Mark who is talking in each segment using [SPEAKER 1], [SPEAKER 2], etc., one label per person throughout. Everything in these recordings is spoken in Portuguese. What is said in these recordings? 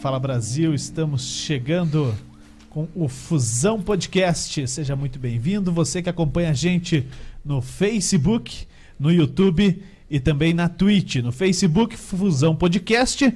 [SPEAKER 1] Fala Brasil, estamos chegando com o Fusão Podcast. Seja muito bem-vindo. Você que acompanha a gente no Facebook, no YouTube e também na Twitch. No Facebook, Fusão Podcast.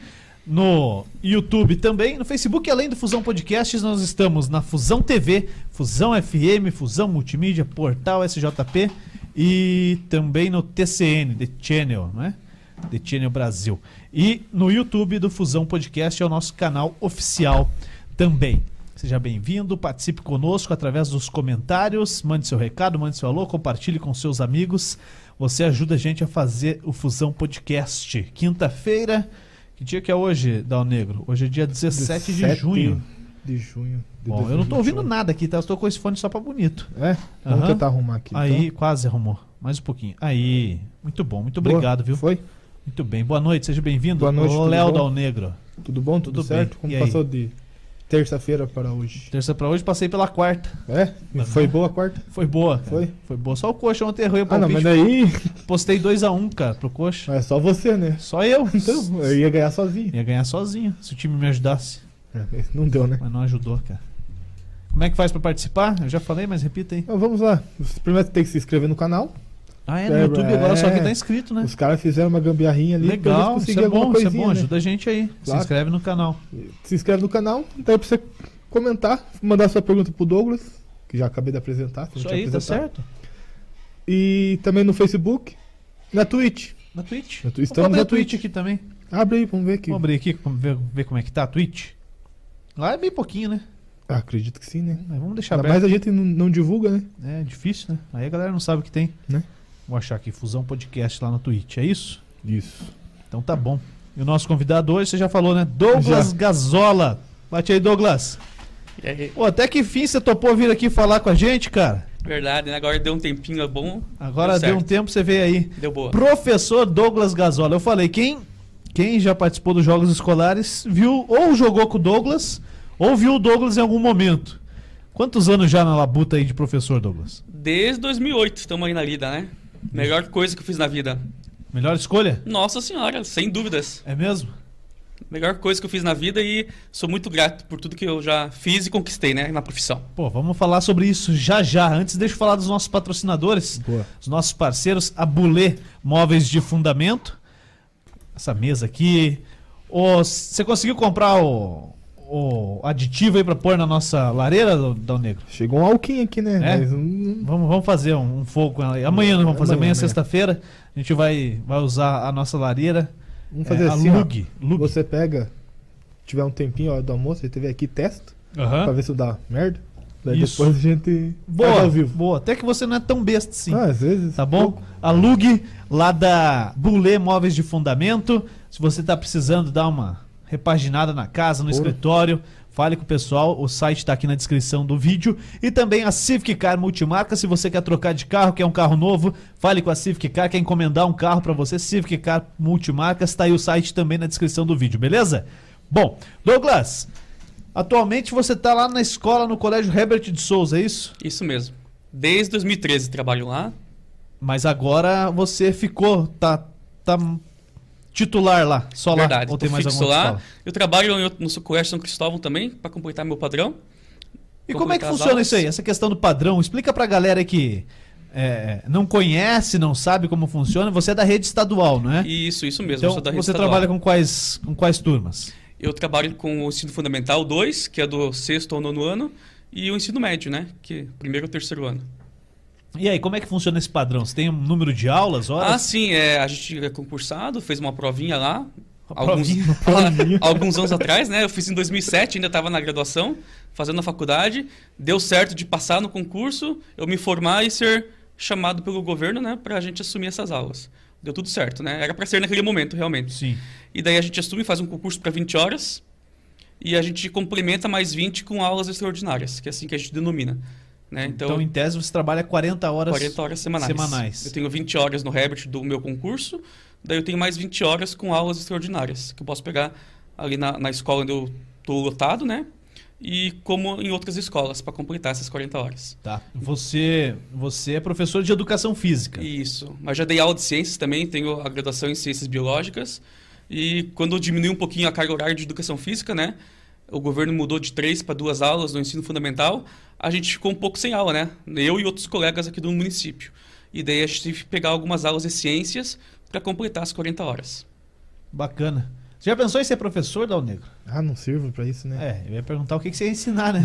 [SPEAKER 1] No YouTube também. No Facebook, além do Fusão Podcasts, nós estamos na Fusão TV, Fusão FM, Fusão Multimídia, Portal SJP e também no TCN, The Channel, não The Channel Brasil. E no YouTube do Fusão Podcast é o nosso canal oficial também. Seja bem-vindo, participe conosco através dos comentários, mande seu recado, mande seu alô, compartilhe com seus amigos. Você ajuda a gente a fazer o Fusão Podcast. Quinta-feira, que dia que é hoje, Dal Negro? Hoje é dia 17, de junho.
[SPEAKER 2] De junho. De
[SPEAKER 1] Bom, eu não tô ouvindo
[SPEAKER 2] 2021.
[SPEAKER 1] nada aqui, tá? Eu tô com esse fone só pra bonito.
[SPEAKER 2] É? Vamos
[SPEAKER 1] Aham.
[SPEAKER 2] tentar arrumar aqui.
[SPEAKER 1] Aí,
[SPEAKER 2] então.
[SPEAKER 1] quase arrumou. Mais um pouquinho. Aí, muito bom, muito
[SPEAKER 2] Boa.
[SPEAKER 1] obrigado, viu?
[SPEAKER 2] Foi?
[SPEAKER 1] Muito bem. Boa noite, seja bem-vindo.
[SPEAKER 2] Boa noite,
[SPEAKER 1] Léo? Dal Negro.
[SPEAKER 2] Tudo bom? Tudo,
[SPEAKER 1] Tudo bem.
[SPEAKER 2] certo? Como
[SPEAKER 1] E aí?
[SPEAKER 2] passou de terça-feira para hoje?
[SPEAKER 1] Terça pra hoje, passei pela quarta.
[SPEAKER 2] É? Foi boa a quarta?
[SPEAKER 1] Foi boa. cara.
[SPEAKER 2] Foi?
[SPEAKER 1] Foi boa. Só o Coxa ontem errou o
[SPEAKER 2] Ah, não,
[SPEAKER 1] palpite.
[SPEAKER 2] mas daí
[SPEAKER 1] Postei 2x1, cara, pro Coxa.
[SPEAKER 2] é só você, né?
[SPEAKER 1] Só eu.
[SPEAKER 2] Então, eu ia ganhar sozinho.
[SPEAKER 1] Ia ganhar sozinho, se o time me ajudasse.
[SPEAKER 2] É, Não deu, né?
[SPEAKER 1] Mas não ajudou, cara. Como é que faz pra participar? Eu já falei, mas repita aí.
[SPEAKER 2] Então vamos lá. Primeiro tem que se inscrever no canal.
[SPEAKER 1] Ah, é no
[SPEAKER 2] É,
[SPEAKER 1] YouTube agora, só que
[SPEAKER 2] é.
[SPEAKER 1] tá inscrito, né?
[SPEAKER 2] Os caras fizeram uma gambiarrinha ali.
[SPEAKER 1] Legal,
[SPEAKER 2] eles
[SPEAKER 1] isso é bom,
[SPEAKER 2] alguma
[SPEAKER 1] isso é
[SPEAKER 2] coisinha,
[SPEAKER 1] bom.
[SPEAKER 2] né?
[SPEAKER 1] Ajuda a gente aí. Se
[SPEAKER 2] Claro.
[SPEAKER 1] inscreve no canal.
[SPEAKER 2] Se inscreve no canal, daí pra você comentar, mandar sua pergunta pro Douglas, que já acabei de apresentar. se
[SPEAKER 1] Isso aí, tá certo.
[SPEAKER 2] E também no Facebook, na Twitch.
[SPEAKER 1] Na Twitch.
[SPEAKER 2] Na Twitch, estamos na
[SPEAKER 1] Twitch
[SPEAKER 2] Twitch.
[SPEAKER 1] aqui também.
[SPEAKER 2] Abre aí, vamos ver aqui.
[SPEAKER 1] Vamos abrir aqui, vamos ver, ver como é que tá a Twitch. Lá é bem pouquinho, né?
[SPEAKER 2] Ah, acredito que sim, né?
[SPEAKER 1] Mas vamos deixar
[SPEAKER 2] mais a gente não, não divulga, né?
[SPEAKER 1] É difícil, né? Aí a galera não sabe o que tem.
[SPEAKER 2] Né?
[SPEAKER 1] Vou achar aqui, Fusão Podcast lá na Twitch, é isso?
[SPEAKER 2] Isso.
[SPEAKER 1] Então tá bom. E o nosso convidado hoje, você já falou, né? Douglas
[SPEAKER 2] Já.
[SPEAKER 1] Gazola. Bate aí, Douglas.
[SPEAKER 3] E aí,
[SPEAKER 1] Pô, até que fim você topou vir aqui falar com a gente, cara?
[SPEAKER 3] verdade, né? Agora deu um tempinho é bom.
[SPEAKER 1] Agora
[SPEAKER 3] Deu
[SPEAKER 1] deu um tempo, você veio aí.
[SPEAKER 3] Deu boa.
[SPEAKER 1] Professor Douglas Gazola. Eu falei, quem, quem já participou dos Jogos Escolares viu ou jogou com o Douglas ou viu o Douglas em algum momento. Quantos anos já na labuta aí de professor, Douglas?
[SPEAKER 3] Desde 2008 estamos aí na lida, né? Melhor coisa que eu fiz na vida.
[SPEAKER 1] Melhor escolha?
[SPEAKER 3] Nossa senhora, sem dúvidas.
[SPEAKER 1] É mesmo?
[SPEAKER 3] Melhor coisa que eu fiz na vida e sou muito grato por tudo que eu já fiz e conquistei, né? Na profissão.
[SPEAKER 1] Pô, vamos falar sobre isso já já. Antes, deixa eu falar dos nossos patrocinadores,
[SPEAKER 2] Boa.
[SPEAKER 1] os nossos parceiros, a Bulê Móveis de Fundamento. Essa mesa aqui. Ô, Você conseguiu comprar o, o aditivo aí pra pôr na nossa lareira, Dal Negro?
[SPEAKER 2] Chegou um alquinho aqui, né?
[SPEAKER 1] É?
[SPEAKER 2] Mas um-
[SPEAKER 1] Vamos, vamos fazer um, um fogo com ela aí. Amanhã nós vamos fazer, amanhã,
[SPEAKER 2] Amanhã,
[SPEAKER 1] é sexta-feira. A gente vai, vai usar a nossa lareira.
[SPEAKER 2] vamos fazer
[SPEAKER 1] é,
[SPEAKER 2] assim.
[SPEAKER 1] Lug. Lug.
[SPEAKER 2] Você pega, tiver um tempinho ó, do almoço, você teve aqui, testa,
[SPEAKER 1] Aham.
[SPEAKER 2] pra ver se dá merda. Daí
[SPEAKER 1] Isso.
[SPEAKER 2] depois a gente
[SPEAKER 1] Boa,
[SPEAKER 2] ao vivo.
[SPEAKER 1] boa. Até que você não é tão besta assim.
[SPEAKER 2] Ah, às vezes.
[SPEAKER 1] Tá bom? A Lug, lá da Bulê Móveis de Fundamento. Se você tá precisando dar uma repaginada na casa, no escritório, fale com o pessoal. O site tá aqui na descrição do vídeo. E também a Civic Car Multimarca. Se você quer trocar de carro, quer um carro novo, fale com a Civic Car. Quer encomendar um carro para você, Civic Car Multimarcas. Tá aí o site também na descrição do vídeo, beleza? Bom, Douglas, atualmente você tá lá na escola, no Colégio Herbert de Souza, é isso?
[SPEAKER 3] Isso mesmo. Desde 2013 trabalho lá.
[SPEAKER 1] Mas agora você ficou, tá, tá titular lá, só
[SPEAKER 3] verdade.
[SPEAKER 1] lá. Ou tem mais
[SPEAKER 3] fixo lá. Eu trabalho no Colégio São Cristóvão também, para completar meu padrão.
[SPEAKER 1] E como é que funciona isso aí? Essa questão do padrão? Explica pra galera aí que é, não conhece, não sabe como funciona. Você é da rede estadual, não é?
[SPEAKER 3] Isso, isso mesmo. eu
[SPEAKER 1] então
[SPEAKER 3] sou da rede
[SPEAKER 1] você
[SPEAKER 3] estadual.
[SPEAKER 1] trabalha com quais, com quais turmas?
[SPEAKER 3] Eu trabalho com o ensino fundamental 2, que é do sexto ao nono ano, e o ensino médio, né? Que é primeiro ou terceiro ano.
[SPEAKER 1] E aí, como é que funciona esse padrão? Você tem um número de aulas,
[SPEAKER 3] Ah,
[SPEAKER 1] horas?
[SPEAKER 3] sim, é, a gente é concursado, fez uma provinha lá. Alguns,
[SPEAKER 1] provinha.
[SPEAKER 3] alguns anos atrás, né? Eu fiz em 2007, ainda estava na graduação, fazendo a faculdade. Deu certo de passar no concurso, eu me formar e ser chamado pelo governo, né? Pra gente assumir essas aulas. Deu tudo certo, né? Era para ser naquele momento, realmente.
[SPEAKER 1] Sim.
[SPEAKER 3] E daí a gente assume, faz um concurso para 20 horas e a gente complementa mais 20 com aulas extraordinárias, que é assim que a gente denomina. Né?
[SPEAKER 1] Então,
[SPEAKER 3] Então,
[SPEAKER 1] em tese, você trabalha 40 horas.
[SPEAKER 3] 40 horas semanais.
[SPEAKER 1] semanais.
[SPEAKER 3] Eu tenho 20 horas no Herbert do meu concurso, daí eu tenho mais 20 horas com aulas extraordinárias, que eu posso pegar ali na, na escola onde eu estou lotado, né? E como em outras escolas, para completar essas 40 horas.
[SPEAKER 1] Tá. Você, você é professor de educação física.
[SPEAKER 3] Isso. Mas já dei aula de ciências também, tenho a graduação em ciências biológicas. E quando diminuiu um pouquinho a carga horária de educação física, né? O governo mudou de três para duas aulas no ensino fundamental. A gente ficou um pouco sem aula, né? Eu e outros colegas aqui do município. E daí a gente teve que pegar algumas aulas de ciências para completar as 40 horas.
[SPEAKER 1] Bacana. Você já pensou em ser professor, Dal Negro?
[SPEAKER 2] Ah, não sirvo pra isso, né?
[SPEAKER 1] É, eu ia perguntar o que que você ia ensinar, né?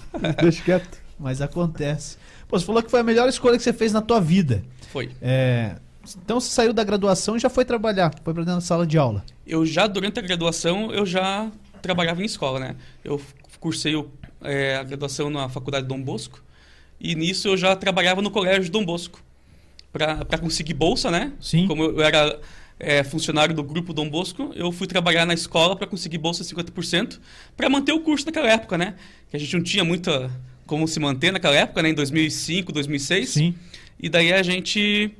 [SPEAKER 2] Deixa quieto.
[SPEAKER 1] Mas acontece. Pô, você falou que foi a melhor escolha que você fez na tua vida.
[SPEAKER 3] Foi.
[SPEAKER 1] É, então você saiu da graduação e já foi trabalhar, foi pra dentro da sala de aula.
[SPEAKER 3] Eu já, durante a graduação, eu já trabalhava em escola, né? Eu cursei o- é, a graduação na Faculdade Dom Bosco. E nisso eu já trabalhava no Colégio Dom Bosco. Para conseguir bolsa, né?
[SPEAKER 1] Sim.
[SPEAKER 3] Como eu era é, funcionário do grupo Dom Bosco, eu fui trabalhar na escola para conseguir bolsa 50% para manter o curso naquela época, né? Que a gente não tinha muita como se manter naquela época, né? Em 2005, 2006.
[SPEAKER 1] Sim.
[SPEAKER 3] E daí a gente.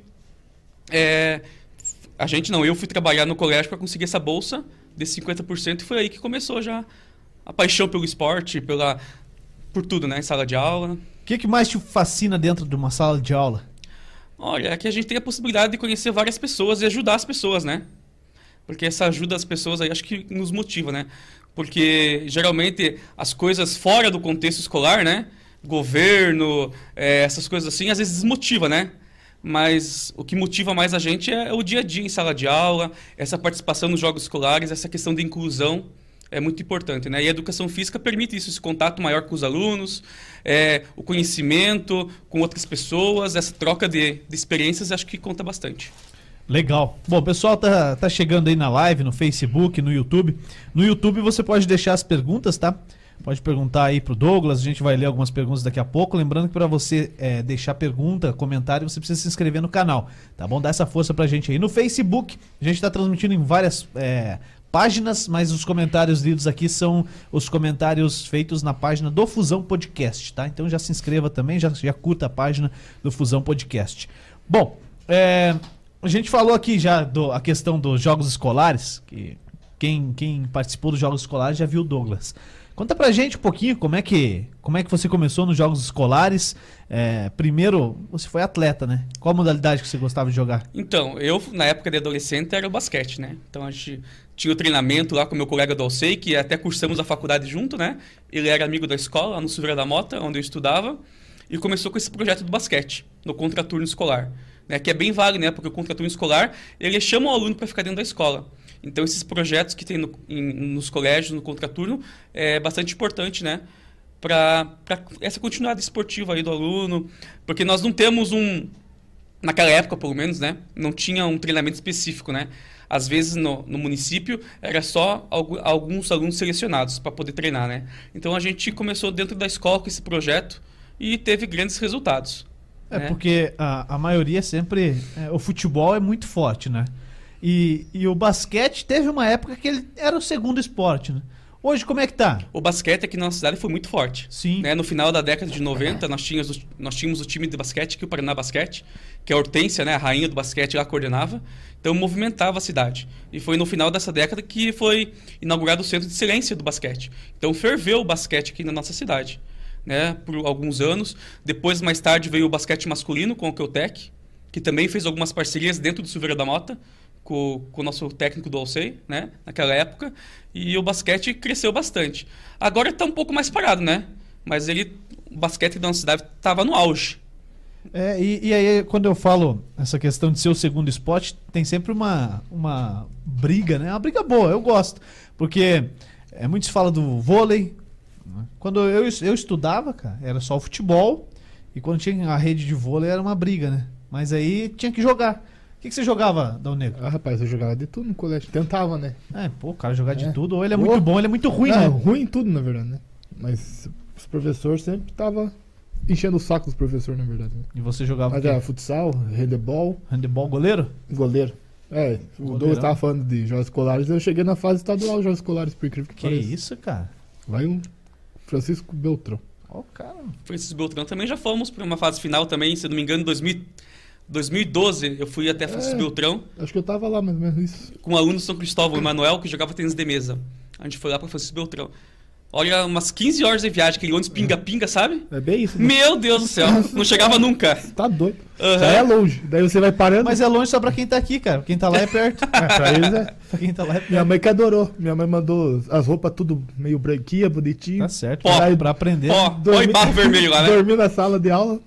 [SPEAKER 3] é, a gente não, eu fui trabalhar no colégio para conseguir essa bolsa de 50% e foi aí que começou já a paixão pelo esporte, pela, por tudo, né? Em sala de aula.
[SPEAKER 1] O que, que mais te fascina dentro de uma sala de aula?
[SPEAKER 3] Olha, é que a gente tem a possibilidade de conhecer várias pessoas e ajudar as pessoas, né? Porque essa ajuda às pessoas aí acho que nos motiva, né? Porque geralmente as coisas fora do contexto escolar, né? Governo, é, essas coisas assim, às vezes desmotiva, né? Mas o que motiva mais a gente é o dia a dia em sala de aula, essa participação nos jogos escolares, essa questão de inclusão é muito importante, né? E a educação física permite isso, esse contato maior com os alunos, é, o conhecimento com outras pessoas, essa troca de, de experiências, acho que conta bastante.
[SPEAKER 1] Legal. Bom, pessoal tá, tá chegando aí na live, no Facebook, no YouTube. No YouTube você pode deixar as perguntas, tá? Pode perguntar aí pro Douglas, a gente vai ler algumas perguntas daqui a pouco. Lembrando que para você é, deixar pergunta, comentário, você precisa se inscrever no canal, tá bom? Dá essa força pra gente aí. No Facebook, a gente tá transmitindo em várias é, páginas, mas os comentários lidos aqui são os comentários feitos na página do Fusão Podcast, tá? Então já se inscreva também, já, já curta a página do Fusão Podcast. Bom, é, a gente falou aqui já do, a questão dos jogos escolares, que quem, quem participou dos jogos escolares já viu o Douglas. Conta pra gente um pouquinho como é que, como é que você começou nos jogos escolares. É, primeiro, você foi atleta, né? Qual a modalidade que você gostava de jogar?
[SPEAKER 3] Então, eu, na época de adolescente, era o basquete, né? Então, a gente tinha o treinamento lá com meu colega do Alcei, que até cursamos a faculdade junto, né? Ele era amigo da escola, lá no Silveira da Mota, onde eu estudava, e começou com esse projeto do basquete, no contraturno escolar. Né? Que é bem válido, né? Porque o contraturno escolar, ele chama o aluno para ficar dentro da escola. Então, esses projetos que tem no, em- nos colégios, no contraturno, é bastante importante, né? Para essa continuidade esportiva aí do aluno, porque nós não temos um, naquela época, pelo menos, né? Não tinha um treinamento específico, né? Às vezes no, no município era só algu- alguns alunos selecionados para poder treinar, né? Então a gente começou dentro da escola com esse projeto e teve grandes resultados.
[SPEAKER 1] É
[SPEAKER 3] né?
[SPEAKER 1] porque a, a maioria sempre. é, o futebol é muito forte, né? E, e o basquete teve uma época que ele era o segundo esporte, né? Hoje, como é que tá?
[SPEAKER 3] O basquete aqui na nossa cidade foi muito forte.
[SPEAKER 1] Sim.
[SPEAKER 3] Né? No final da década de 90, nós tínhamos, o- nós tínhamos o time de basquete, que é o Paraná Basquete, que a Hortência, né, a rainha do basquete, lá coordenava. Então, movimentava a cidade. E foi no final dessa década que foi inaugurado o Centro de Excelência do Basquete. Então, ferveu o basquete aqui na nossa cidade. Né, por alguns anos. Depois, mais tarde, veio o basquete masculino com o Keutec, que também fez algumas parcerias dentro do Silveira da Mota, com, com o nosso técnico do Alcei, né, naquela época. E o basquete cresceu bastante. Agora está um pouco mais parado, né? Mas ele, o basquete da nossa cidade estava no auge.
[SPEAKER 1] É, e, e aí, quando eu falo essa questão de ser o segundo esporte, tem sempre uma, uma briga, né? Uma briga boa, eu gosto. Porque é, muito se fala do vôlei. né? Quando eu, eu estudava, cara, era só o futebol. E quando tinha a rede de vôlei era uma briga, né? Mas aí tinha que jogar. O que, que você jogava, Dal Negro?
[SPEAKER 2] Ah, rapaz, eu jogava de tudo no colégio. Tentava, né?
[SPEAKER 1] É, pô, o cara jogar de
[SPEAKER 2] É.
[SPEAKER 1] tudo, ou ele é muito bom, ou ele é muito ruim,
[SPEAKER 2] Não,
[SPEAKER 1] né?
[SPEAKER 2] ruim em tudo, na verdade, né? Mas os professores sempre estavam enchendo o saco dos professores, na verdade. Né?
[SPEAKER 1] E você jogava o
[SPEAKER 2] Mas
[SPEAKER 1] quê?
[SPEAKER 2] era futsal, handebol,
[SPEAKER 1] handebol goleiro?
[SPEAKER 2] goleiro. É, o. Douglas tava falando de jogos escolares, eu cheguei na fase estadual de jogos escolares, por incrível que,
[SPEAKER 1] Que
[SPEAKER 2] pareça.
[SPEAKER 1] isso, cara?
[SPEAKER 2] Vai um Francisco Beltrão.
[SPEAKER 1] Ó, o cara.
[SPEAKER 3] Francisco Beltrão também já fomos para uma fase final também, se eu não me engano, em 2000 2012 eu fui até Francisco
[SPEAKER 2] É.
[SPEAKER 3] Beltrão
[SPEAKER 2] Acho que eu tava lá mais ou menos isso.
[SPEAKER 3] com um aluno São Cristóvão, Emanuel, que jogava tênis de mesa. A gente foi lá para Francisco Beltrão. Olha, umas 15 horas de viagem, aquele ônibus pinga-pinga, sabe?
[SPEAKER 2] É bem isso. né?
[SPEAKER 3] Meu Deus do céu, não chegava nunca.
[SPEAKER 2] Tá doido.
[SPEAKER 3] Aham.
[SPEAKER 2] Já é longe. Daí você vai parando.
[SPEAKER 1] Mas é longe só pra quem tá aqui, cara. Quem tá lá é perto.
[SPEAKER 2] É, pra eles é.
[SPEAKER 1] pra quem tá lá é perto.
[SPEAKER 2] Minha mãe que adorou. Minha mãe mandou as roupas tudo meio branquinha, bonitinho.
[SPEAKER 1] Tá certo.
[SPEAKER 3] Pó.
[SPEAKER 1] Pra, pra aprender.
[SPEAKER 3] Ó, e barro vermelho lá, né?
[SPEAKER 2] Dormi na sala de aula.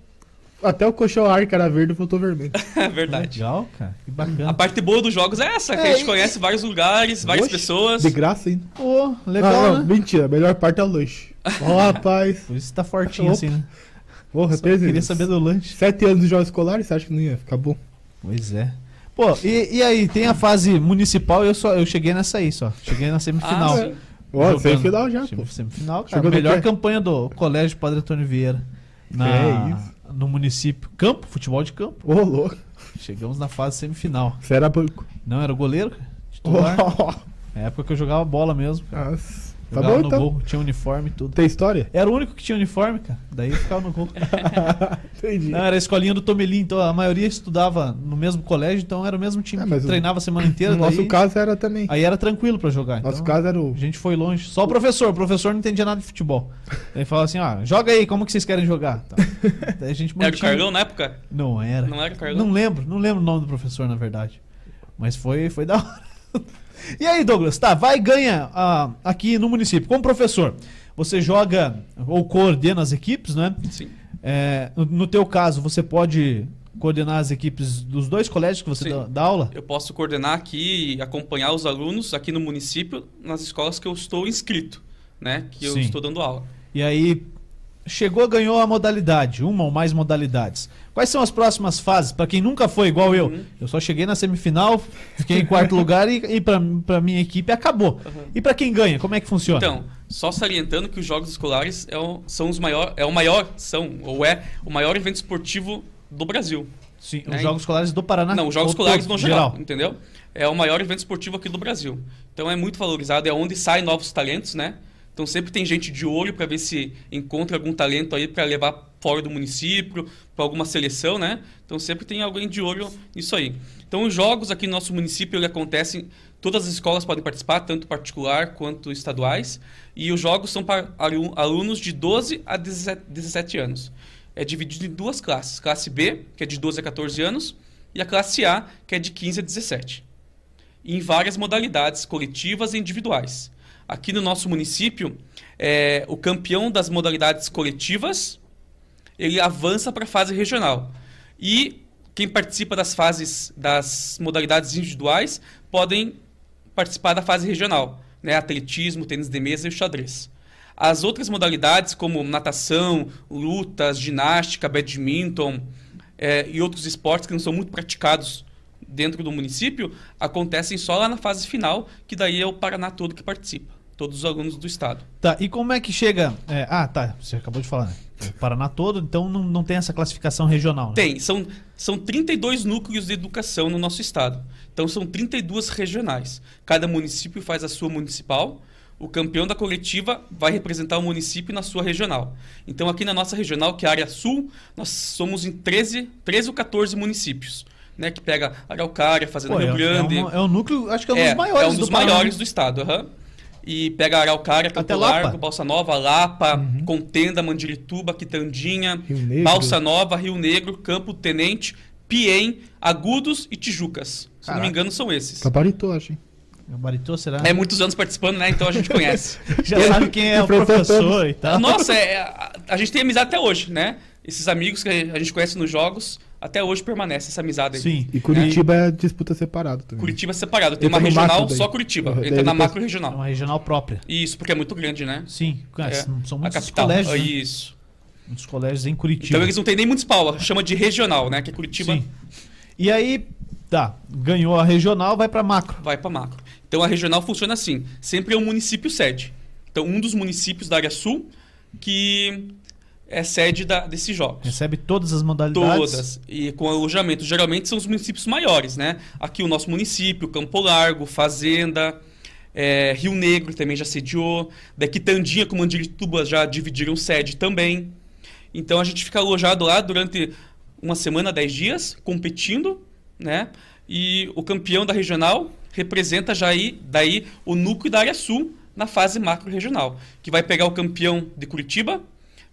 [SPEAKER 2] Até o colchão ar que era verde voltou vermelho.
[SPEAKER 3] É verdade.
[SPEAKER 1] Legal, cara. Que
[SPEAKER 3] A
[SPEAKER 1] bacana.
[SPEAKER 3] parte boa dos jogos é essa, que
[SPEAKER 1] É,
[SPEAKER 3] a gente
[SPEAKER 1] e-
[SPEAKER 3] conhece vários lugares, várias
[SPEAKER 2] Oxe,
[SPEAKER 3] pessoas.
[SPEAKER 2] De graça ainda.
[SPEAKER 1] Pô, legal,
[SPEAKER 2] Ah, não,
[SPEAKER 1] né?
[SPEAKER 2] mentira. A melhor parte é o lanche. Ó, rapaz.
[SPEAKER 1] Por isso tá fortinho
[SPEAKER 2] Opa.
[SPEAKER 1] assim, né?
[SPEAKER 2] Porra,
[SPEAKER 1] queria saber do lanche.
[SPEAKER 2] sete anos de jogos escolares, você acha que não ia ficar bom?
[SPEAKER 1] Pois é. Pô, e, e aí, tem a fase municipal, eu só eu cheguei nessa aí só. Cheguei na semifinal.
[SPEAKER 3] Ah, sim.
[SPEAKER 2] Ó,
[SPEAKER 1] Jogando.
[SPEAKER 2] semifinal já, pô.
[SPEAKER 1] Sem- Semifinal, cara.
[SPEAKER 2] Chegou
[SPEAKER 1] melhor campanha do Colégio Padre Antônio Vieira. Na,
[SPEAKER 2] É isso.
[SPEAKER 1] No município. Campo, futebol de campo.
[SPEAKER 2] Ô, louco.
[SPEAKER 1] Chegamos na fase semifinal.
[SPEAKER 2] Você era banco.
[SPEAKER 1] Não, era goleiro. Titular.
[SPEAKER 2] Ó,
[SPEAKER 1] Na época que eu jogava bola mesmo. Cara.
[SPEAKER 2] Nossa. Tá bom
[SPEAKER 1] no
[SPEAKER 2] então.
[SPEAKER 1] gol, tinha uniforme e tudo.
[SPEAKER 2] Tem história?
[SPEAKER 1] Era o único que tinha uniforme, cara. Daí eu ficava no gol.
[SPEAKER 2] Entendi.
[SPEAKER 1] Não, era a escolinha do Tomelim, então a maioria estudava no mesmo colégio, então era o mesmo time
[SPEAKER 2] É,
[SPEAKER 1] que
[SPEAKER 2] o-
[SPEAKER 1] treinava a semana inteira.
[SPEAKER 2] no nosso
[SPEAKER 1] daí,
[SPEAKER 2] caso era também.
[SPEAKER 1] Aí era tranquilo pra jogar.
[SPEAKER 2] Nosso
[SPEAKER 1] então,
[SPEAKER 2] caso era o.
[SPEAKER 1] A gente foi longe. Só o professor. O professor não entendia nada de futebol. Daí falava assim, ó, joga aí, como que vocês querem jogar? Tá. Daí a gente
[SPEAKER 3] Era o
[SPEAKER 1] mantinha-
[SPEAKER 3] Carlão na época?
[SPEAKER 1] Não era.
[SPEAKER 3] Não era o Carlão?
[SPEAKER 1] Não lembro, não lembro o nome do professor, na verdade. Mas foi, foi da hora. E aí, Douglas, tá, vai e ganha ah, aqui no município. Como professor, você joga ou coordena as equipes, né?
[SPEAKER 3] Sim.
[SPEAKER 1] É, no, teu caso, você pode coordenar as equipes dos dois colégios que você dá, dá aula?
[SPEAKER 3] Eu posso coordenar aqui e acompanhar os alunos aqui no município, nas escolas que eu estou inscrito, né? Que eu
[SPEAKER 1] Sim.
[SPEAKER 3] estou dando aula.
[SPEAKER 1] E aí, chegou, ganhou a modalidade, uma ou mais modalidades. Quais são as próximas fases? Pra quem nunca foi igual eu,
[SPEAKER 3] Uhum.
[SPEAKER 1] eu só cheguei na semifinal, fiquei em quarto lugar e, e pra, pra minha equipe acabou.
[SPEAKER 3] Uhum.
[SPEAKER 1] E pra quem ganha, como é que funciona?
[SPEAKER 3] Então, só salientando que os Jogos Escolares é o, são os maior, é o maior, são, ou é o maior evento esportivo do Brasil.
[SPEAKER 1] Sim, os
[SPEAKER 3] né?
[SPEAKER 1] Jogos Escolares do Paraná.
[SPEAKER 3] Não, os Jogos Escolares no geral, entendeu? É o maior evento esportivo aqui do Brasil. Então é muito valorizado, é onde saem novos talentos, né? Então sempre tem gente de olho para ver se encontra algum talento aí para levar fora do município, para alguma seleção, né? Então sempre tem alguém de olho nisso aí. Então os jogos aqui no nosso município ele acontecem, todas as escolas podem participar, tanto particular quanto estaduais, e os jogos são para alu- alunos de 12 a 17 17 anos. É dividido em duas classes, classe B, que é de 12 a 14 anos, e a classe A, que é de 15 a 17 em várias modalidades coletivas e individuais. Aqui no nosso município, é, o campeão das modalidades coletivas ele avança para a fase regional. E quem participa das fases das modalidades individuais podem participar da fase regional, né? Atletismo, tênis de mesa e xadrez. As outras modalidades, como natação, lutas, ginástica, badminton é, e outros esportes que não são muito praticados dentro do município, acontecem só lá na fase final, que daí é o Paraná todo que participa, todos os alunos do estado.
[SPEAKER 1] Tá, e como é que chega. é, ah, tá, você acabou de falar, né? O Paraná todo, então não, não tem essa classificação regional. Né?
[SPEAKER 3] Tem, são, são 32 núcleos de educação no nosso estado. Então são 32 regionais. Cada município faz a sua municipal. O campeão da coletiva vai representar o município na sua regional. Então aqui na nossa regional, que é a área sul, nós somos em 13, 13 ou 14 municípios. Né, que pega Araucária, Fazenda
[SPEAKER 1] Pô,
[SPEAKER 3] Rio
[SPEAKER 1] é,
[SPEAKER 3] Grande.
[SPEAKER 1] é, um, é um núcleo, acho que é um
[SPEAKER 3] É,
[SPEAKER 1] dos maiores
[SPEAKER 3] é um dos
[SPEAKER 1] do
[SPEAKER 3] maiores do estado, aham. E pega Araucária, Campo
[SPEAKER 1] Até Lapa.
[SPEAKER 3] Largo, Balsa Nova, Lapa,
[SPEAKER 2] Uhum.
[SPEAKER 3] Contenda, Mandirituba, Quitandinha. Balsa Nova, Rio Negro, Campo Tenente, Piem, Agudos e Tijucas. Se não
[SPEAKER 1] Caraca.
[SPEAKER 3] me engano, são esses.
[SPEAKER 2] Caparitou, acho. hein?
[SPEAKER 1] Gabaritou, será?
[SPEAKER 3] É muitos anos participando, né? Então a gente conhece.
[SPEAKER 1] Já sabe quem é o professor e tal.
[SPEAKER 3] Nossa, é, a, a gente tem amizade até hoje, né? Esses amigos que a gente conhece nos jogos, até hoje permanece essa amizade aí.
[SPEAKER 1] Sim.
[SPEAKER 2] E Curitiba é disputa separado também.
[SPEAKER 3] Curitiba é separado. Tem
[SPEAKER 2] Entra
[SPEAKER 3] uma
[SPEAKER 2] no
[SPEAKER 3] regional só Curitiba.
[SPEAKER 2] Uhum.
[SPEAKER 3] Entra na
[SPEAKER 2] depois-
[SPEAKER 3] macro
[SPEAKER 1] É
[SPEAKER 3] regional.
[SPEAKER 1] uma regional própria.
[SPEAKER 3] Isso, porque é muito grande, né?
[SPEAKER 1] Sim,
[SPEAKER 3] É,
[SPEAKER 1] são
[SPEAKER 3] a
[SPEAKER 1] muitos
[SPEAKER 3] capital.
[SPEAKER 1] colégios. Né?
[SPEAKER 3] Isso.
[SPEAKER 1] Muitos colégios em Curitiba.
[SPEAKER 3] Então eles não têm nem municipal, chama de regional, né? Que é Curitiba
[SPEAKER 1] Sim. E aí, tá, ganhou a regional, vai pra macro.
[SPEAKER 3] vai para macro. Então a regional funciona assim: sempre é um município sede. Então um dos municípios da área sul que é sede da, desses jogos.
[SPEAKER 1] Recebe todas as modalidades.
[SPEAKER 3] Todas. E com alojamento. Geralmente são os municípios maiores, né? Aqui o nosso município, Campo Largo, Fazenda, é, Rio Negro também já sediou. Daqui Tandinha com Mandirituba já dividiram sede também. Então a gente fica alojado lá durante uma semana, dez dias, competindo, né? E o campeão da regional representa já aí, daí o núcleo da área sul na fase macro regional, que vai pegar o campeão de Curitiba,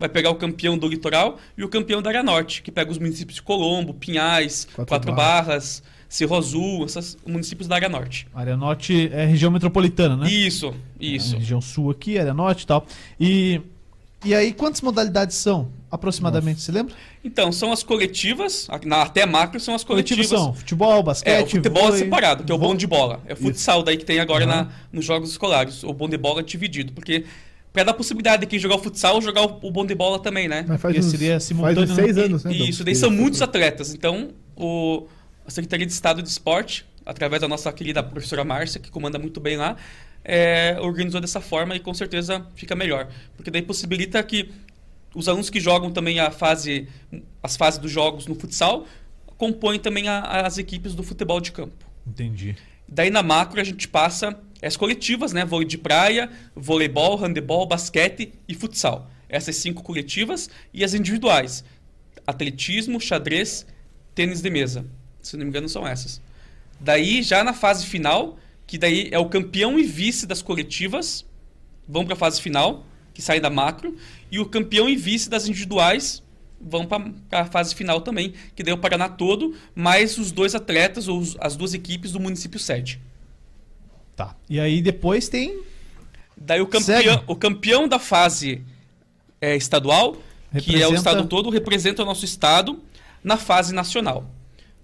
[SPEAKER 3] vai pegar o campeão do litoral e o campeão da área norte, que pega os municípios de Colombo, Pinhais,
[SPEAKER 2] Quatro
[SPEAKER 3] Quatro, Barras, Cerro Azul, esses municípios da área norte.
[SPEAKER 1] Área Norte é região metropolitana, né?
[SPEAKER 3] Isso, isso.
[SPEAKER 1] A região sul aqui, área norte e tal. E, e aí, quantas modalidades são, aproximadamente, você lembra?
[SPEAKER 3] Então, são as coletivas, a- até macro são as
[SPEAKER 1] Coletivos
[SPEAKER 3] coletivas.
[SPEAKER 1] são futebol,
[SPEAKER 3] É,
[SPEAKER 1] basquete,
[SPEAKER 3] o futebol
[SPEAKER 1] vôlei,
[SPEAKER 3] é separado, que é o bom de bola. É o futsal daí que tem agora na, nos jogos escolares. O bom de bola é dividido. Porque para dar possibilidade de quem jogar o futsal, jogar o, o bom de bola também, né?
[SPEAKER 2] Mas faz
[SPEAKER 1] Porque
[SPEAKER 2] uns,
[SPEAKER 1] seria
[SPEAKER 2] faz
[SPEAKER 1] simultâneo,
[SPEAKER 2] uns seis
[SPEAKER 1] né?
[SPEAKER 2] anos, né?
[SPEAKER 3] E isso, daí são muitos atletas. Então, o, a Secretaria de Estado de Esporte, através da nossa querida professora Márcia, que comanda muito bem lá, é, organizou dessa forma e com certeza fica melhor. Porque daí possibilita que os alunos que jogam também a fase, as fases dos jogos no futsal compõem também a- as equipes do futebol de campo.
[SPEAKER 1] Entendi.
[SPEAKER 3] Daí na macro a gente passa as coletivas, né? Vôlei de praia, voleibol, handebol, basquete e futsal. Essas cinco coletivas e as individuais. Atletismo, xadrez, tênis de mesa. Se não me engano, são essas. Daí, já na fase final, que daí é o campeão e vice das coletivas, vão para a fase final, que sai da macro, e o campeão e vice das individuais vão para a fase final também, que daí é o Paraná todo, mais os dois atletas ou as duas equipes do município sede.
[SPEAKER 1] Tá. E aí depois tem
[SPEAKER 3] Daí o
[SPEAKER 1] Segue.
[SPEAKER 3] campeão, o campeão da fase é, estadual, que é o
[SPEAKER 1] Representa-
[SPEAKER 3] estado todo, representa o nosso estado na fase nacional.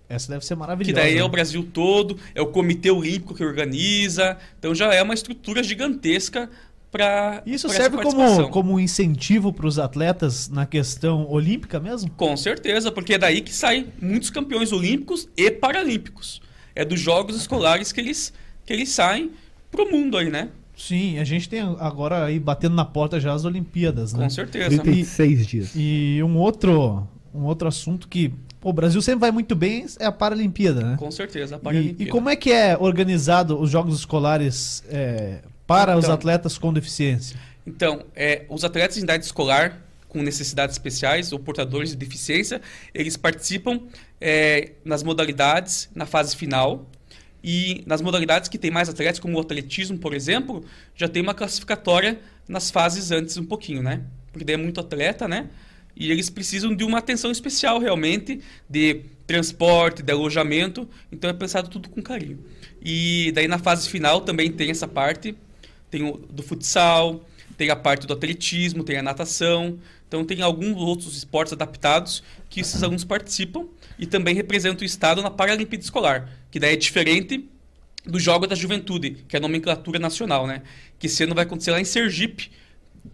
[SPEAKER 1] Essa deve ser
[SPEAKER 3] Que
[SPEAKER 1] maravilhosa.
[SPEAKER 3] daí é
[SPEAKER 1] né?
[SPEAKER 3] o Brasil todo, é o Comitê Olímpico que organiza. Então já é uma estrutura gigantesca para
[SPEAKER 1] Isso serve como, como um incentivo para os atletas na questão olímpica mesmo?
[SPEAKER 3] Com certeza, porque é daí que saem muitos campeões olímpicos e paralímpicos. É dos jogos escolares que eles, que eles saem pro mundo aí, né?
[SPEAKER 1] Sim, a gente tem agora aí batendo na porta já as Olimpíadas, né?
[SPEAKER 3] Com certeza.
[SPEAKER 2] 36 dias.
[SPEAKER 1] E um outro, um outro assunto que pô, o Brasil sempre vai muito bem é a Paralimpíada, né?
[SPEAKER 3] Com certeza, a
[SPEAKER 1] E,
[SPEAKER 3] Paralimpíada.
[SPEAKER 1] e como é que é organizado os Jogos Escolares é, para os
[SPEAKER 3] Então.
[SPEAKER 1] atletas com deficiência?
[SPEAKER 3] Então, é, os atletas em idade escolar com necessidades especiais ou portadores de deficiência, eles participam é, nas modalidades na fase final e nas modalidades que tem mais atletas, como o atletismo, por exemplo, já tem uma classificatória nas fases antes um pouquinho, né? Porque daí é muito atleta, né? E eles precisam de uma atenção especial realmente de transporte, de alojamento, então é pensado tudo com carinho. E daí na fase final também tem essa parte, tem o do futsal, tem a parte do atletismo, tem a natação, então tem alguns outros esportes adaptados que esses alunos participam e também representam o estado na Paralimpíada Escolar, que daí é diferente do Jogo da Juventude, que é a nomenclatura nacional, né? Que esse ano vai acontecer lá em Sergipe,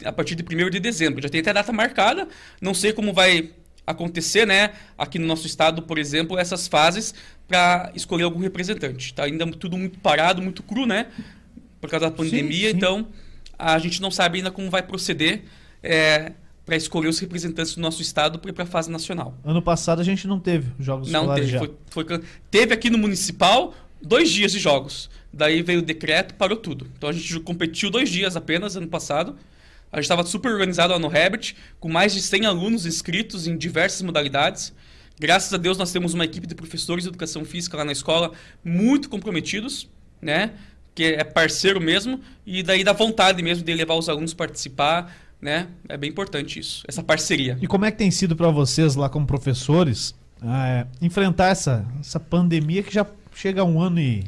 [SPEAKER 3] a partir de 1 de dezembro. Já tem até data marcada, não sei como vai acontecer, né? Aqui no nosso estado, por exemplo, essas fases para escolher algum representante. Tá ainda tudo muito parado, muito cru, né? Por causa da pandemia,
[SPEAKER 1] sim.
[SPEAKER 3] então a gente não sabe ainda como vai proceder para escolher os representantes do nosso estado para ir para a fase nacional.
[SPEAKER 1] Ano passado a gente não teve os Jogos
[SPEAKER 3] Não
[SPEAKER 1] Escolares
[SPEAKER 3] teve.
[SPEAKER 1] já.
[SPEAKER 3] Foi, foi teve aqui no municipal dois dias de jogos. Daí veio o decreto, parou tudo. Então a gente competiu dois dias apenas ano passado. A gente estava super organizado lá no Herbert, com mais de 100 alunos inscritos em diversas modalidades. Graças a Deus nós temos uma equipe de professores de educação física lá na escola muito comprometidos, né? Que é parceiro mesmo e daí dá vontade mesmo de levar os alunos participar, né? É bem importante isso, essa parceria.
[SPEAKER 1] E como é que tem sido para vocês lá como professores é, enfrentar essa, essa pandemia que já chega a um ano e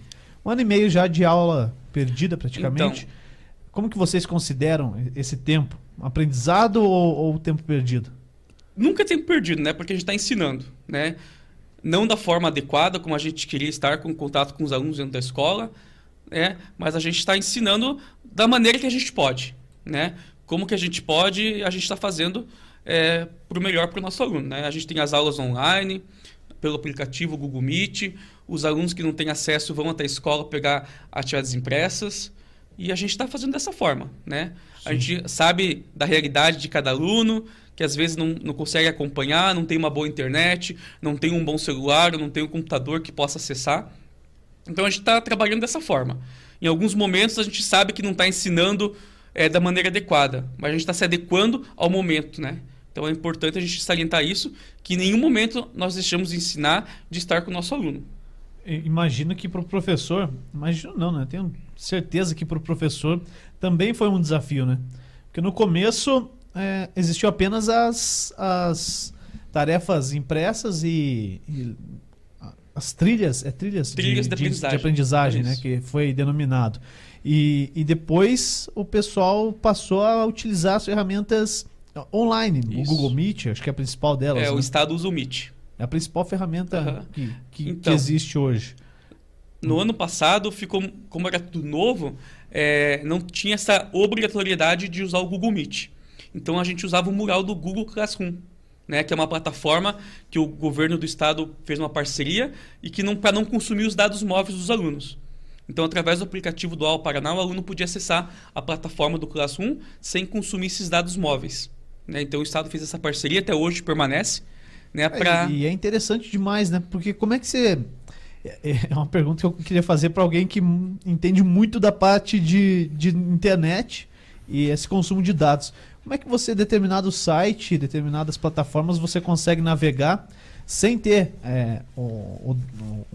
[SPEAKER 1] um ano e meio já de aula perdida praticamente?
[SPEAKER 3] Então.
[SPEAKER 1] Como que vocês consideram esse tempo? Aprendizado ou, ou tempo perdido?
[SPEAKER 3] nunca é tempo perdido, né? Porque a gente está ensinando, né? Não da forma adequada, como a gente queria estar com contato com os alunos dentro da escola, né? Mas a gente está ensinando da maneira que a gente pode, né? Como que a gente pode, a gente está fazendo é, para o melhor para o nosso aluno, né? A gente tem as aulas online, pelo aplicativo Google Meet, os alunos que não têm acesso vão até a escola pegar atividades impressas, e a gente está fazendo dessa forma, né? A gente sabe da realidade de cada aluno, que às vezes não, não consegue acompanhar, não tem uma boa internet, não tem um bom celular, não tem um computador que possa acessar. Então a gente está trabalhando dessa forma. Em alguns momentos a gente sabe que não está ensinando é, da maneira adequada, mas a gente está se adequando ao momento, né? Então é importante a gente salientar isso, que em nenhum momento nós deixamos de ensinar de estar com o nosso aluno.
[SPEAKER 1] Imagino que para o professor, imagino não, né? Tenho certeza que para o professor também foi um desafio, né? Porque no começo é, existiu apenas as, as tarefas impressas e, e as trilhas, é trilhas,
[SPEAKER 3] trilhas de, de, aprendizagem, de
[SPEAKER 1] aprendizagem né? Que foi denominado. E, e depois o pessoal passou a utilizar as ferramentas online, Isso. o Google Meet, acho que é a principal delas.
[SPEAKER 3] É,
[SPEAKER 1] né?
[SPEAKER 3] o Estado usa o Meet.
[SPEAKER 1] É a principal ferramenta uhum. que, que, então, que, existe hoje.
[SPEAKER 3] No ano passado, ficou, como era tudo novo, é, não tinha essa obrigatoriedade de usar o Google Meet. Então a gente usava o mural do Google Classroom. Né, que é uma plataforma que o governo do estado fez uma parceria e que não para não consumir os dados móveis dos alunos. Então, através do aplicativo do Al Paraná, o aluno podia acessar a plataforma do Classroom sem consumir esses dados móveis. Né? Então, o estado fez essa parceria, até hoje permanece. Né, pra...
[SPEAKER 1] E é interessante demais, né? Porque como é que você é, é uma pergunta que eu queria fazer para alguém que entende muito da parte de, de internet e esse consumo de dados. Como é que você, determinado site, determinadas plataformas, você consegue navegar sem ter é, o, o,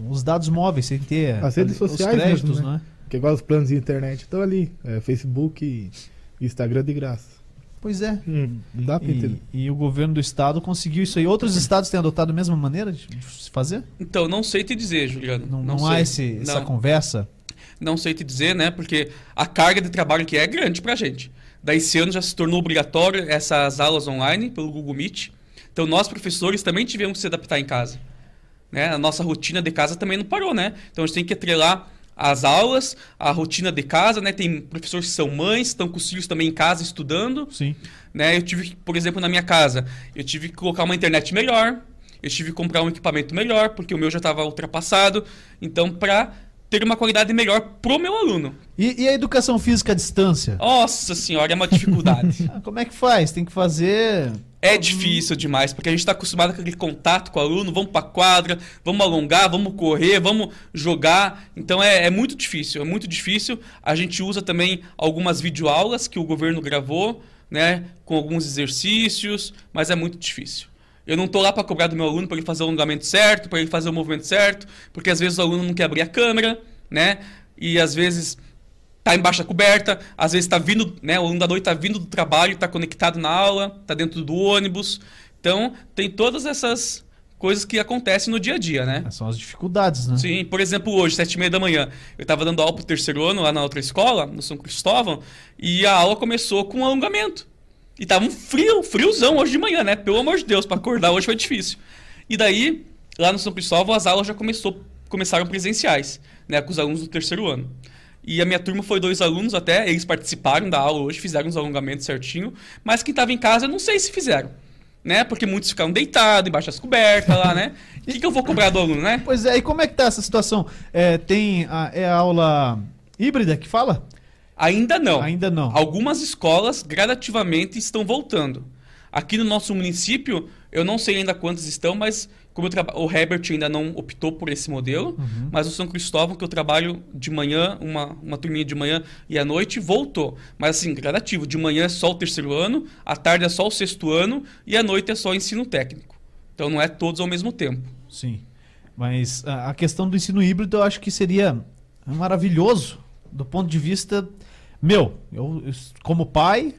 [SPEAKER 1] os dados móveis, sem ter
[SPEAKER 2] As redes sociais os créditos, mesmo, né? né? Porque igual os planos de internet estão ali, é, Facebook e Instagram de graça.
[SPEAKER 1] Pois é.
[SPEAKER 2] Hum, não dá pra
[SPEAKER 1] e, entender. E o governo do estado conseguiu isso aí. Outros estados têm adotado a mesma maneira de, se fazer?
[SPEAKER 3] Então, não sei te dizer, Juliano.
[SPEAKER 1] Não,
[SPEAKER 3] não,
[SPEAKER 1] não há esse, essa não. conversa?
[SPEAKER 3] Não sei te dizer, né? Porque a carga de trabalho que é grande pra gente. Daí esse ano já se tornou obrigatório essas aulas online pelo Google Meet. Então nós professores também tivemos que se adaptar em casa. Né? A nossa rotina de casa também não parou, né? Então a gente tem que atrelar as aulas, a rotina de casa, né? Tem professores que são mães, estão com os filhos também em casa estudando.
[SPEAKER 1] Sim.
[SPEAKER 3] Né? Eu tive, por exemplo, na minha casa, eu tive que colocar uma internet melhor, eu tive que comprar um equipamento melhor, porque o meu já estava ultrapassado. Então, para ter uma qualidade melhor pro meu aluno.
[SPEAKER 1] E, e, a educação física à distância?
[SPEAKER 3] Nossa senhora, é uma dificuldade.
[SPEAKER 1] Ah, como é que faz? Tem que fazer.
[SPEAKER 3] É difícil demais, porque a gente está acostumado com aquele contato com o aluno, vamos para quadra, vamos alongar, vamos correr, vamos jogar. Então é, é, muito difícil, é muito difícil. A gente usa também algumas videoaulas que o governo gravou, né, com alguns exercícios, mas é muito difícil. Eu não estou lá para cobrar do meu aluno para ele fazer o alongamento certo, para ele fazer o movimento certo, porque às vezes o aluno não quer abrir a câmera, né? E às vezes tá embaixo da coberta, às vezes está vindo, né? O aluno da noite está vindo do trabalho, está conectado na aula, está dentro do ônibus. Então, tem todas essas coisas que acontecem no dia a dia, né?
[SPEAKER 1] São as dificuldades, né?
[SPEAKER 3] Sim, por exemplo, hoje, sete e meia da manhã, eu estava dando aula para o terceiro ano lá na outra escola, no São Cristóvão, e a aula começou com um alongamento. E tava um frio, friozão hoje de manhã, né? Pelo amor de Deus, para acordar hoje foi difícil. E daí, lá no São Cristóvão, as aulas já começou, começaram presenciais, né? Com os alunos do terceiro ano. E a minha turma foi dois alunos até, eles participaram da aula hoje, fizeram os alongamentos certinho. Mas quem estava em casa, eu não sei se fizeram. Né? Porque muitos ficaram deitados, embaixo das cobertas lá, né? O que, que eu vou cobrar do aluno, né?
[SPEAKER 1] Pois é, e como é que tá essa situação? É, tem a, é a aula híbrida que fala?
[SPEAKER 3] Ainda não.
[SPEAKER 1] Ainda não.
[SPEAKER 3] Algumas escolas gradativamente estão voltando. Aqui no nosso município, eu não sei ainda quantas estão, mas como o Herbert ainda não optou por esse modelo, uhum. mas o São Cristóvão, que eu trabalho de manhã, uma, uma turminha de manhã e à noite, voltou. Mas assim, gradativo. De manhã é só o terceiro ano, à tarde é só o sexto ano e à noite é só o ensino técnico. Então não é todos ao mesmo tempo.
[SPEAKER 1] Sim. Mas a questão do ensino híbrido eu acho que seria maravilhoso do ponto de vista meu. Eu, como pai,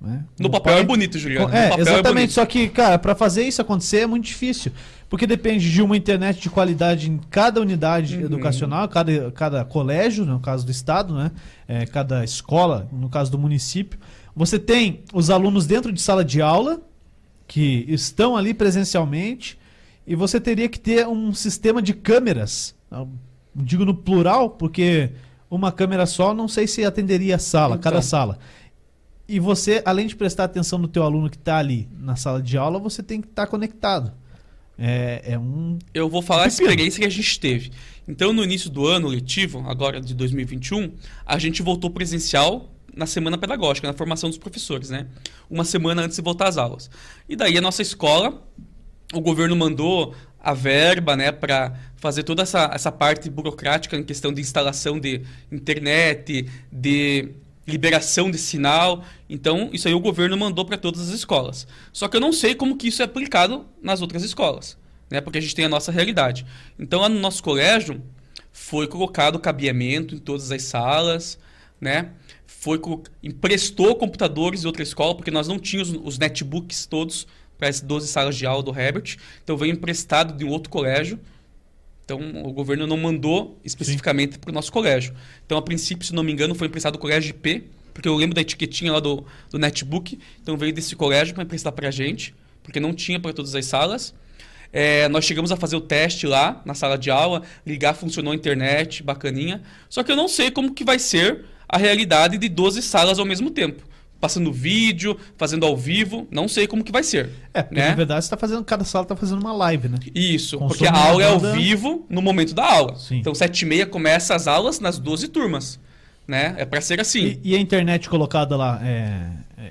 [SPEAKER 3] né? No papel pai... é bonito, Juliano.
[SPEAKER 1] É, é exatamente. É só que, cara, para fazer isso acontecer é muito difícil. Porque depende de uma internet de qualidade em cada unidade uhum. educacional, cada, cada colégio, no caso do estado, né? É, cada escola, no caso do município. Você tem os alunos dentro de sala de aula, que estão ali presencialmente, e você teria que ter um sistema de câmeras. Digo no plural, porque uma câmera só não sei se atenderia a sala, então. cada sala. E você, além de prestar atenção no teu aluno que está ali na sala de aula, você tem que estar tá conectado. É, é, um.
[SPEAKER 3] Eu vou falar a experiência que a gente teve. Então, no início do ano letivo, agora de 2021, a gente voltou presencial na semana pedagógica, na formação dos professores, né? Uma semana antes de voltar às aulas. E daí a nossa escola, o governo mandou a verba, né, para fazer toda essa, essa parte burocrática em questão de instalação de internet, de liberação de sinal. Então, isso aí o governo mandou para todas as escolas. Só que eu não sei como que isso é aplicado nas outras escolas, né? Porque a gente tem a nossa realidade. Então, lá no nosso colégio foi colocado cabeamento em todas as salas, né? foi emprestou computadores de outra escola, porque nós não tínhamos os netbooks todos para as 12 salas de aula do Herbert. Então veio emprestado de um outro colégio. Então o governo não mandou especificamente para o nosso colégio. Então, a princípio, se não me engano, foi emprestado do colégio IP, porque eu lembro da etiquetinha lá do, do netbook. Então veio desse colégio para emprestar para a gente, porque não tinha para todas as salas. É, nós chegamos a fazer o teste lá na sala de aula, ligar, funcionou a internet, bacaninha. Só que eu não sei como que vai ser a realidade de 12 salas ao mesmo tempo. Passando vídeo, fazendo ao vivo, não sei como que vai ser.
[SPEAKER 1] É, porque
[SPEAKER 3] né?
[SPEAKER 1] na verdade você tá fazendo, cada sala tá fazendo uma live, né?
[SPEAKER 3] Isso,
[SPEAKER 1] Consome
[SPEAKER 3] porque a aula é ao
[SPEAKER 1] demanda-
[SPEAKER 3] vivo no momento da aula.
[SPEAKER 1] Sim.
[SPEAKER 3] Então, sete e meia começa as aulas nas 12 turmas. Né? É para ser assim.
[SPEAKER 1] E, e a internet colocada lá, é,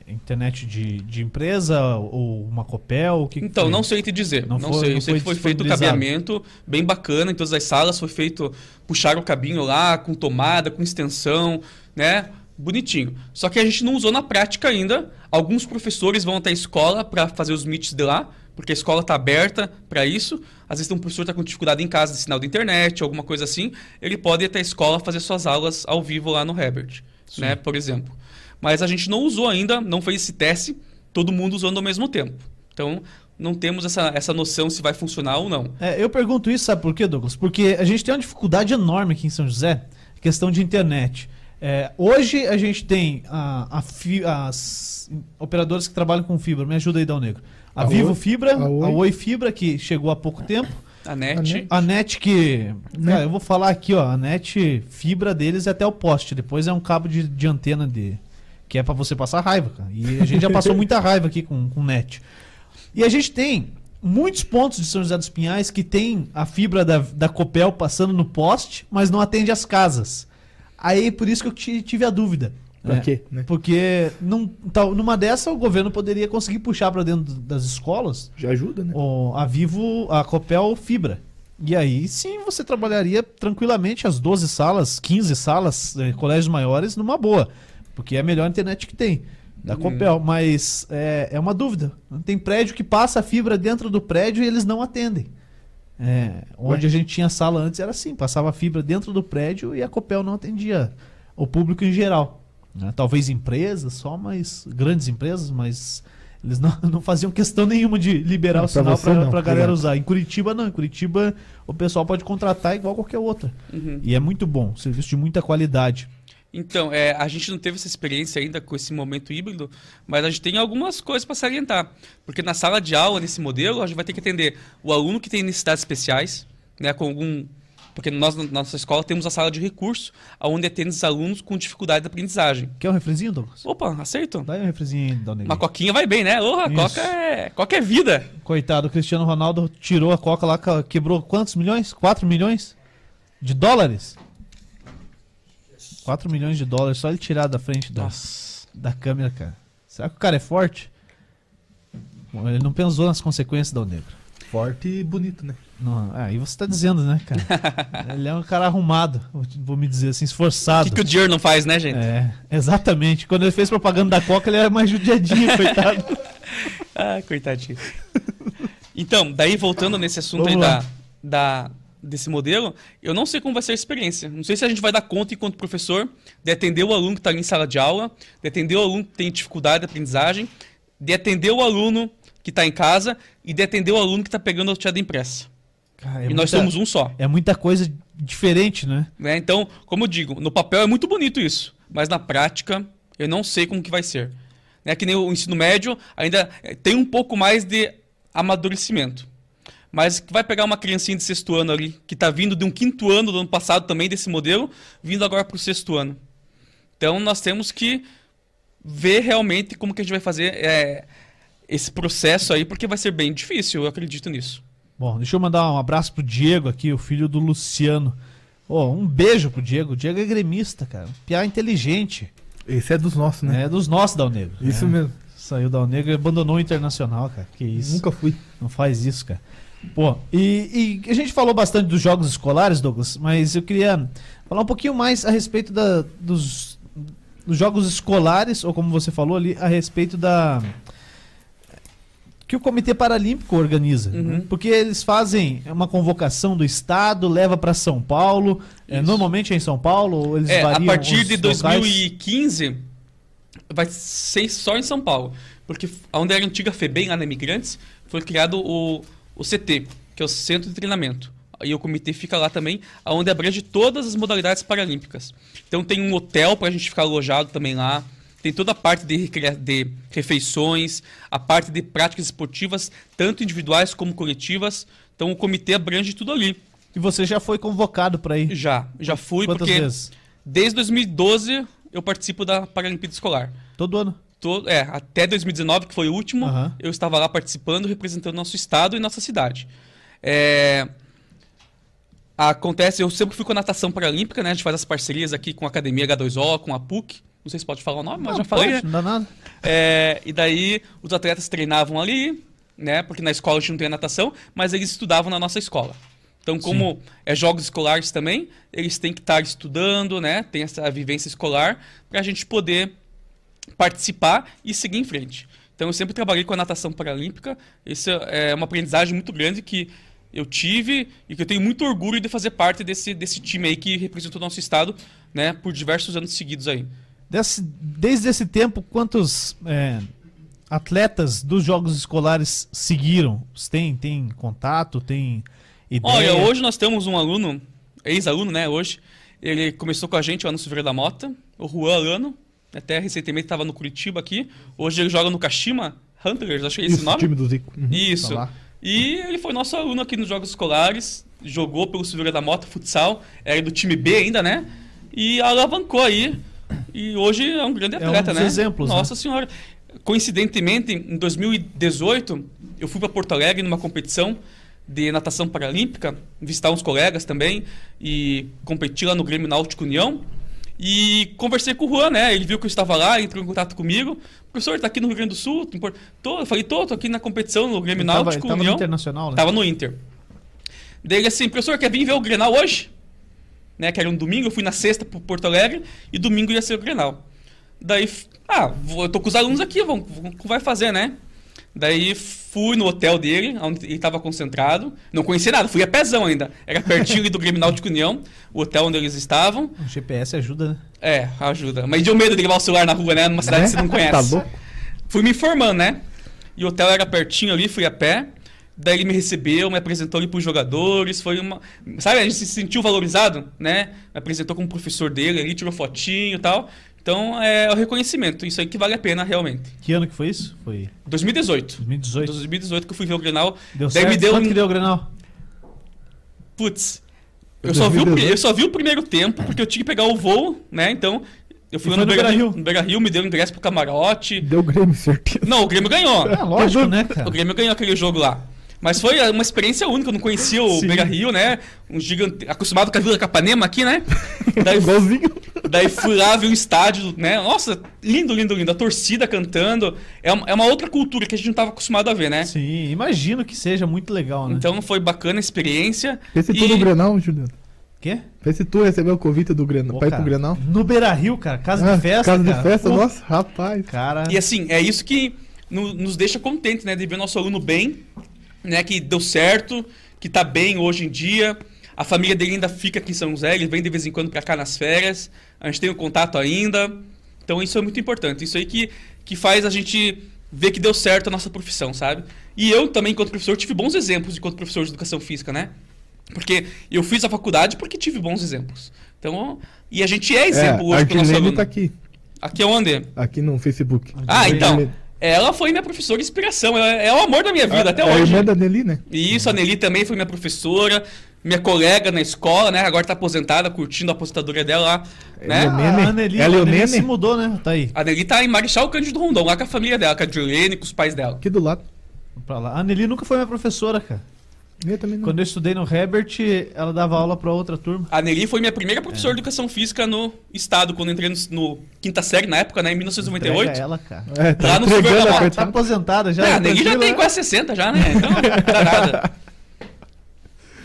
[SPEAKER 1] é internet de, de empresa ou uma Copel? O que que
[SPEAKER 3] Então,
[SPEAKER 1] foi?
[SPEAKER 3] não sei te dizer.
[SPEAKER 1] Não
[SPEAKER 3] Não,
[SPEAKER 1] foi-
[SPEAKER 3] sei.
[SPEAKER 1] não
[SPEAKER 3] Eu sei
[SPEAKER 1] foi
[SPEAKER 3] que foi feito o cabeamento bem bacana em todas as salas. Foi feito, puxaram o cabinho lá, com tomada, com extensão, né? Bonitinho. Só que a gente não usou na prática ainda. Alguns professores vão até a escola para fazer os meets de lá, porque a escola está aberta para isso. Às vezes um professor está com dificuldade em casa de sinal de internet, alguma coisa assim. Ele pode ir até a escola fazer suas aulas ao vivo lá no Herbert, né? Por exemplo. Mas a gente não usou ainda, não fez esse teste, todo mundo usando ao mesmo tempo. Então, não temos essa, essa noção se vai funcionar ou não.
[SPEAKER 1] É, eu pergunto isso, sabe por quê, Douglas? Porque a gente tem uma dificuldade enorme aqui em São José, questão de internet. É, hoje a gente tem a, a fi- as operadoras que trabalham com fibra. Me ajuda aí, Dal Negro. A,
[SPEAKER 2] A
[SPEAKER 1] Vivo
[SPEAKER 2] Oi,
[SPEAKER 1] Fibra,
[SPEAKER 2] a
[SPEAKER 1] a
[SPEAKER 2] Oi.
[SPEAKER 1] Oi Fibra, que chegou há pouco tempo.
[SPEAKER 3] A net.
[SPEAKER 2] net.
[SPEAKER 1] A NET que.
[SPEAKER 2] Né?
[SPEAKER 1] Cara, eu vou falar aqui, ó. A NET fibra deles é até o poste. Depois é um cabo de, de antena de. Que é pra você passar raiva, cara. E a gente já passou muita raiva aqui com, com NET. E a gente tem muitos pontos de São José dos Pinhais que tem a fibra da, da Copel passando no poste, mas não atende as casas. Aí por isso que eu ti- tive a dúvida.
[SPEAKER 2] Pra
[SPEAKER 1] né?
[SPEAKER 2] quê, né?
[SPEAKER 1] Porque num, tal- numa dessa o governo poderia conseguir puxar pra dentro das escolas
[SPEAKER 2] Já ajuda, né?
[SPEAKER 1] o- a Vivo, a Copel Fibra. E aí sim você trabalharia tranquilamente as 12 salas, 15 salas, eh, colégios maiores, numa boa. Porque é a melhor internet que tem, da
[SPEAKER 3] Uhum.
[SPEAKER 1] Copel. Mas é, é uma dúvida. Tem prédio que passa a fibra dentro do prédio e eles não atendem. É, onde a gente tinha sala antes era assim, passava a fibra dentro do prédio e a Copel não atendia o público em geral. né? Talvez empresas só, mas grandes empresas, mas eles não, não faziam questão nenhuma de liberar
[SPEAKER 2] Não,
[SPEAKER 1] o sinal
[SPEAKER 2] não,
[SPEAKER 1] pra galera usar. Em Curitiba não, em Curitiba o pessoal pode contratar igual qualquer outra.
[SPEAKER 3] Uhum.
[SPEAKER 1] E é muito bom, serviço de muita qualidade.
[SPEAKER 3] Então, é, a gente não teve essa experiência ainda com esse momento híbrido, mas a gente tem algumas coisas para salientar. Porque na sala de aula, nesse modelo, a gente vai ter que atender o aluno que tem necessidades especiais, né, com algum. Porque nós, na nossa escola, temos a sala de recurso, onde atende os alunos com dificuldade de aprendizagem.
[SPEAKER 1] Quer um refrizinho, Douglas?
[SPEAKER 3] Opa, aceito.
[SPEAKER 1] Dá aí um Dal Negro.
[SPEAKER 3] Uma coquinha vai bem, né?
[SPEAKER 1] Isso.
[SPEAKER 3] coca é, coca é vida.
[SPEAKER 1] Coitado, o Cristiano Ronaldo tirou a coca lá, quebrou quantos milhões? 4 milhões? De dólares? 4 milhões de dólares, só ele tirar da frente da,
[SPEAKER 3] Nossa.
[SPEAKER 1] da câmera, cara. Será que o cara é forte? Bom, ele não pensou nas consequências da Negro.
[SPEAKER 2] Forte e bonito, né?
[SPEAKER 1] Não, é, aí você tá dizendo, né, cara? ele é um cara arrumado, vou- me dizer assim,
[SPEAKER 3] O
[SPEAKER 1] esforçado.
[SPEAKER 3] que, que o dinheiro não faz, né, gente?
[SPEAKER 1] É, exatamente. Quando ele fez propaganda da Coca, ele era mais judiadinho, coitado.
[SPEAKER 3] Ah, coitadinho. Então, daí voltando nesse assunto aí
[SPEAKER 1] Vamos
[SPEAKER 3] da,
[SPEAKER 1] lá.
[SPEAKER 3] da, desse modelo, eu não sei como vai ser a experiência. Não sei se a gente vai dar conta, enquanto professor, de atender o aluno que está ali em sala de aula, de atender o aluno que tem dificuldade de aprendizagem, de atender o aluno que está em casa e de atender o aluno que está pegando a auxiliada impressa.
[SPEAKER 1] Cara, é
[SPEAKER 3] e nós
[SPEAKER 1] muita-
[SPEAKER 3] somos um só.
[SPEAKER 1] É muita coisa diferente, né?
[SPEAKER 3] né? Então, como eu digo, no papel é muito bonito isso, mas na prática eu não sei como que vai ser. Né? Que nem o ensino médio ainda eh, tem um pouco mais de amadurecimento. Mas vai pegar uma criancinha de sexto ano ali, que está vindo de um quinto ano do ano passado também desse modelo, vindo agora para o sexto ano. Então nós temos que ver realmente como que a gente vai fazer eh, esse processo aí, porque vai ser bem difícil, eu acredito nisso.
[SPEAKER 1] Bom, deixa eu mandar um abraço pro Diego aqui, o filho do Luciano. Ô, um beijo pro Diego. O Diego é gremista, cara. Piá inteligente.
[SPEAKER 2] Esse é dos nossos, né?
[SPEAKER 1] É dos nossos, Dal Negro.
[SPEAKER 2] Isso
[SPEAKER 1] É.
[SPEAKER 2] mesmo.
[SPEAKER 1] Saiu Dal Negro e abandonou o Internacional, cara. Que isso.
[SPEAKER 2] Nunca fui.
[SPEAKER 1] Não faz isso, cara. Pô, e, e a gente falou bastante dos jogos escolares, Douglas, mas eu queria falar um pouquinho mais a respeito da, dos, dos jogos escolares, ou como você falou ali, a respeito da. que o Comitê Paralímpico organiza.
[SPEAKER 3] Uhum.
[SPEAKER 1] né? Porque eles fazem uma convocação do Estado, leva para São Paulo. é, normalmente é em São Paulo, ou eles
[SPEAKER 3] É, a partir de
[SPEAKER 1] locais?
[SPEAKER 3] 2015, vai ser só em São Paulo. Porque onde era a antiga FEBEM, lá na Imigrantes, foi criado o, o CT, que é o Centro de Treinamento. E o comitê fica lá também, onde abrange todas as modalidades paralímpicas. Então tem um hotel para a gente ficar alojado também lá. Tem toda a parte de, de refeições, a parte de práticas esportivas, tanto individuais como coletivas. Então o comitê abrange tudo ali.
[SPEAKER 1] E você já foi convocado para ir?
[SPEAKER 3] Já, já fui,
[SPEAKER 1] Quantas
[SPEAKER 3] porque
[SPEAKER 1] vezes?
[SPEAKER 3] desde 2012 eu participo da Paralimpíada Escolar.
[SPEAKER 1] Todo ano.
[SPEAKER 3] Todo, é, até 2019, que foi o último,
[SPEAKER 1] Aham.
[SPEAKER 3] eu estava lá participando, representando nosso estado e nossa cidade. É, acontece, eu sempre fui com a natação paralímpica, né? A gente faz as parcerias aqui com a Academia H2O, com a PUC. Não sei se pode falar o nome, mas
[SPEAKER 1] Não,
[SPEAKER 3] já falei,
[SPEAKER 1] pode,
[SPEAKER 3] né?
[SPEAKER 1] Não dá nada.
[SPEAKER 3] É, e daí os atletas treinavam ali, né? Porque na escola a gente não tem natação, mas eles estudavam na nossa escola. Então, como é jogos escolares também, eles têm que estar estudando, né? Tem essa vivência escolar para a gente poder participar e seguir em frente. Então, eu sempre trabalhei com a natação paralímpica. Isso é uma aprendizagem muito grande que eu tive e que eu tenho muito orgulho de fazer parte desse, desse time aí que representou o nosso estado, né? Por diversos anos seguidos aí.
[SPEAKER 1] Desse- desde esse tempo, quantos é, atletas dos Jogos Escolares seguiram? Você tem, tem contato? Tem ideia?
[SPEAKER 3] Olha, hoje nós temos um aluno, ex-aluno, né, hoje. Ele começou com a gente lá no Silveira da Mota, o Juan Alano. Até recentemente estava no Curitiba aqui. Hoje ele joga no Kashima Hunters, acho que é esse o
[SPEAKER 2] Isso,
[SPEAKER 3] nome.
[SPEAKER 2] time do Zico. Uhum,
[SPEAKER 3] Isso.
[SPEAKER 2] tá
[SPEAKER 3] e ele foi nosso aluno aqui nos Jogos Escolares, jogou pelo Silveira da Mota Futsal, era do time B ainda, né? E alavancou aí. E hoje é um grande
[SPEAKER 1] É um
[SPEAKER 3] atleta,
[SPEAKER 1] dos
[SPEAKER 3] né?
[SPEAKER 1] exemplos, né?
[SPEAKER 3] Nossa senhora. Coincidentemente, em 2018, eu fui para Porto Alegre numa competição de natação paralímpica, visitar uns colegas também e competir lá no Grêmio Náutico União. E conversei com o Juan, né? Ele viu que eu estava lá, entrou em contato comigo. Professor, tá aqui no Rio Grande do Sul? Tô, eu falei, tô, tô aqui na competição no Grêmio
[SPEAKER 1] Ele tava, ele
[SPEAKER 3] Náutico
[SPEAKER 1] tava no
[SPEAKER 3] União.
[SPEAKER 1] Internacional, né?
[SPEAKER 3] Tava no Inter. Daí ele assim, professor, quer vir ver o Grenal hoje? Né, que era um domingo, eu fui na sexta pro Porto Alegre e domingo ia ser o Grenal. Daí, ah, vou- eu tô com os alunos aqui, vamos- vai fazer, né? Daí fui no hotel dele, onde ele estava concentrado. Não conhecia nada, fui a pezão ainda. Era pertinho ali do Grêmio Náutico União, o hotel onde eles estavam.
[SPEAKER 1] O GPS ajuda, né?
[SPEAKER 3] É, ajuda. Mas deu medo de levar o celular na rua, né? Numa cidade
[SPEAKER 2] É?
[SPEAKER 3] que você não conhece.
[SPEAKER 2] Tá?
[SPEAKER 3] Fui me informando, né? E o hotel era pertinho ali, fui a pé. Daí ele me recebeu, me apresentou ali pros jogadores. Foi uma. Sabe, a gente se sentiu valorizado, né? Me apresentou como professor dele ali, tirou fotinho e tal. Então é o reconhecimento. Isso aí que vale a pena realmente.
[SPEAKER 1] Que ano que foi isso? Foi
[SPEAKER 3] 2018.
[SPEAKER 1] 2018.
[SPEAKER 3] 2018 que eu fui ver o Grenal.
[SPEAKER 1] Deu
[SPEAKER 3] Daí
[SPEAKER 1] certo?
[SPEAKER 3] me deu
[SPEAKER 1] Quanto
[SPEAKER 3] um-
[SPEAKER 1] que deu o Grenal?
[SPEAKER 3] Putz. Eu só, vi o, pri-
[SPEAKER 2] 2018?
[SPEAKER 3] eu só vi o primeiro tempo, porque eu tinha que pegar o voo, né? Então, eu fui lá no
[SPEAKER 1] no
[SPEAKER 3] Beira Rio. No Beira Rio, me deu ingresso pro camarote.
[SPEAKER 2] Deu Grêmio, certeza.
[SPEAKER 3] Não, o Grêmio ganhou.
[SPEAKER 1] É lógico, né, cara?
[SPEAKER 3] O Grêmio ganhou aquele jogo lá. Mas foi uma experiência única, eu não conhecia o
[SPEAKER 1] Sim.
[SPEAKER 3] Beira Rio, né? Um gigante. Acostumado com a Vila Capanema aqui, né? Daí,
[SPEAKER 2] Igualzinho.
[SPEAKER 3] daí fui lá ver o estádio, né? Nossa, lindo, lindo, lindo. A torcida cantando. É uma, é uma outra cultura que a gente não estava acostumado a ver, né?
[SPEAKER 1] Sim, imagino que seja muito legal, né?
[SPEAKER 3] Então foi bacana a experiência.
[SPEAKER 2] Esse
[SPEAKER 3] E-
[SPEAKER 2] tu no Grenal, Juliano.
[SPEAKER 1] Quê?
[SPEAKER 2] Vê se tu recebeu o convite do Grenal,
[SPEAKER 1] Pô,
[SPEAKER 2] pra ir
[SPEAKER 1] cara,
[SPEAKER 2] pro Grenal.
[SPEAKER 1] No Beira Rio, cara. Casa
[SPEAKER 2] Ah,
[SPEAKER 1] de festa.
[SPEAKER 2] Casa
[SPEAKER 1] cara.
[SPEAKER 2] de festa,
[SPEAKER 1] Pô,
[SPEAKER 2] nossa, rapaz.
[SPEAKER 1] Cara.
[SPEAKER 3] E assim, é isso que no- nos deixa contente, né? De ver nosso aluno bem, né? Que deu certo, que tá bem hoje em dia. A família dele ainda fica aqui em São José, ele vem de vez em quando pra cá nas férias. A gente tem o contato ainda. Então isso é muito importante. Isso aí que, que faz a gente ver que deu certo a nossa profissão, sabe? E eu também, enquanto professor, tive bons exemplos enquanto professor de educação física, né? Porque eu fiz a faculdade porque tive bons exemplos. Então, e a gente é exemplo
[SPEAKER 2] é,
[SPEAKER 3] hoje pro nosso
[SPEAKER 2] Artilene
[SPEAKER 3] aluno.
[SPEAKER 2] tá aqui,
[SPEAKER 3] Aqui é onde?
[SPEAKER 2] aqui no Facebook.
[SPEAKER 3] Ah, então. Ela foi minha professora de inspiração. É, é o amor da minha vida até
[SPEAKER 2] é a
[SPEAKER 3] hoje.
[SPEAKER 2] irmã da Nelly, né?
[SPEAKER 3] E isso, a Nelly também foi minha professora, minha colega na escola, né? Agora tá aposentada, curtindo a aposentadoria dela lá, né?
[SPEAKER 2] Ela é.
[SPEAKER 1] A Anneli,
[SPEAKER 2] Ela é
[SPEAKER 1] a
[SPEAKER 2] Nene?
[SPEAKER 1] se mudou, né? Tá aí.
[SPEAKER 3] A Nelly tá em Marechal Cândido Rondon, lá com a família dela, com a Juliane, com os pais dela.
[SPEAKER 2] Aqui do lado.
[SPEAKER 1] Pra lá. A Anneli nunca foi minha professora, cara.
[SPEAKER 2] Eu também não.
[SPEAKER 1] Quando eu estudei no Herbert, ela dava aula pra outra turma.
[SPEAKER 3] A Nelly foi minha primeira professora de educação física no estado, quando eu entrei no, no quinta série, na época, né? Em 1998.
[SPEAKER 1] Entrega ela, cara.
[SPEAKER 2] É, tá
[SPEAKER 3] Lá no Mata.
[SPEAKER 1] Tá aposentada já. Tá
[SPEAKER 3] a Nelly já tem
[SPEAKER 1] né?
[SPEAKER 3] quase 60 já, né? Então, não dá nada.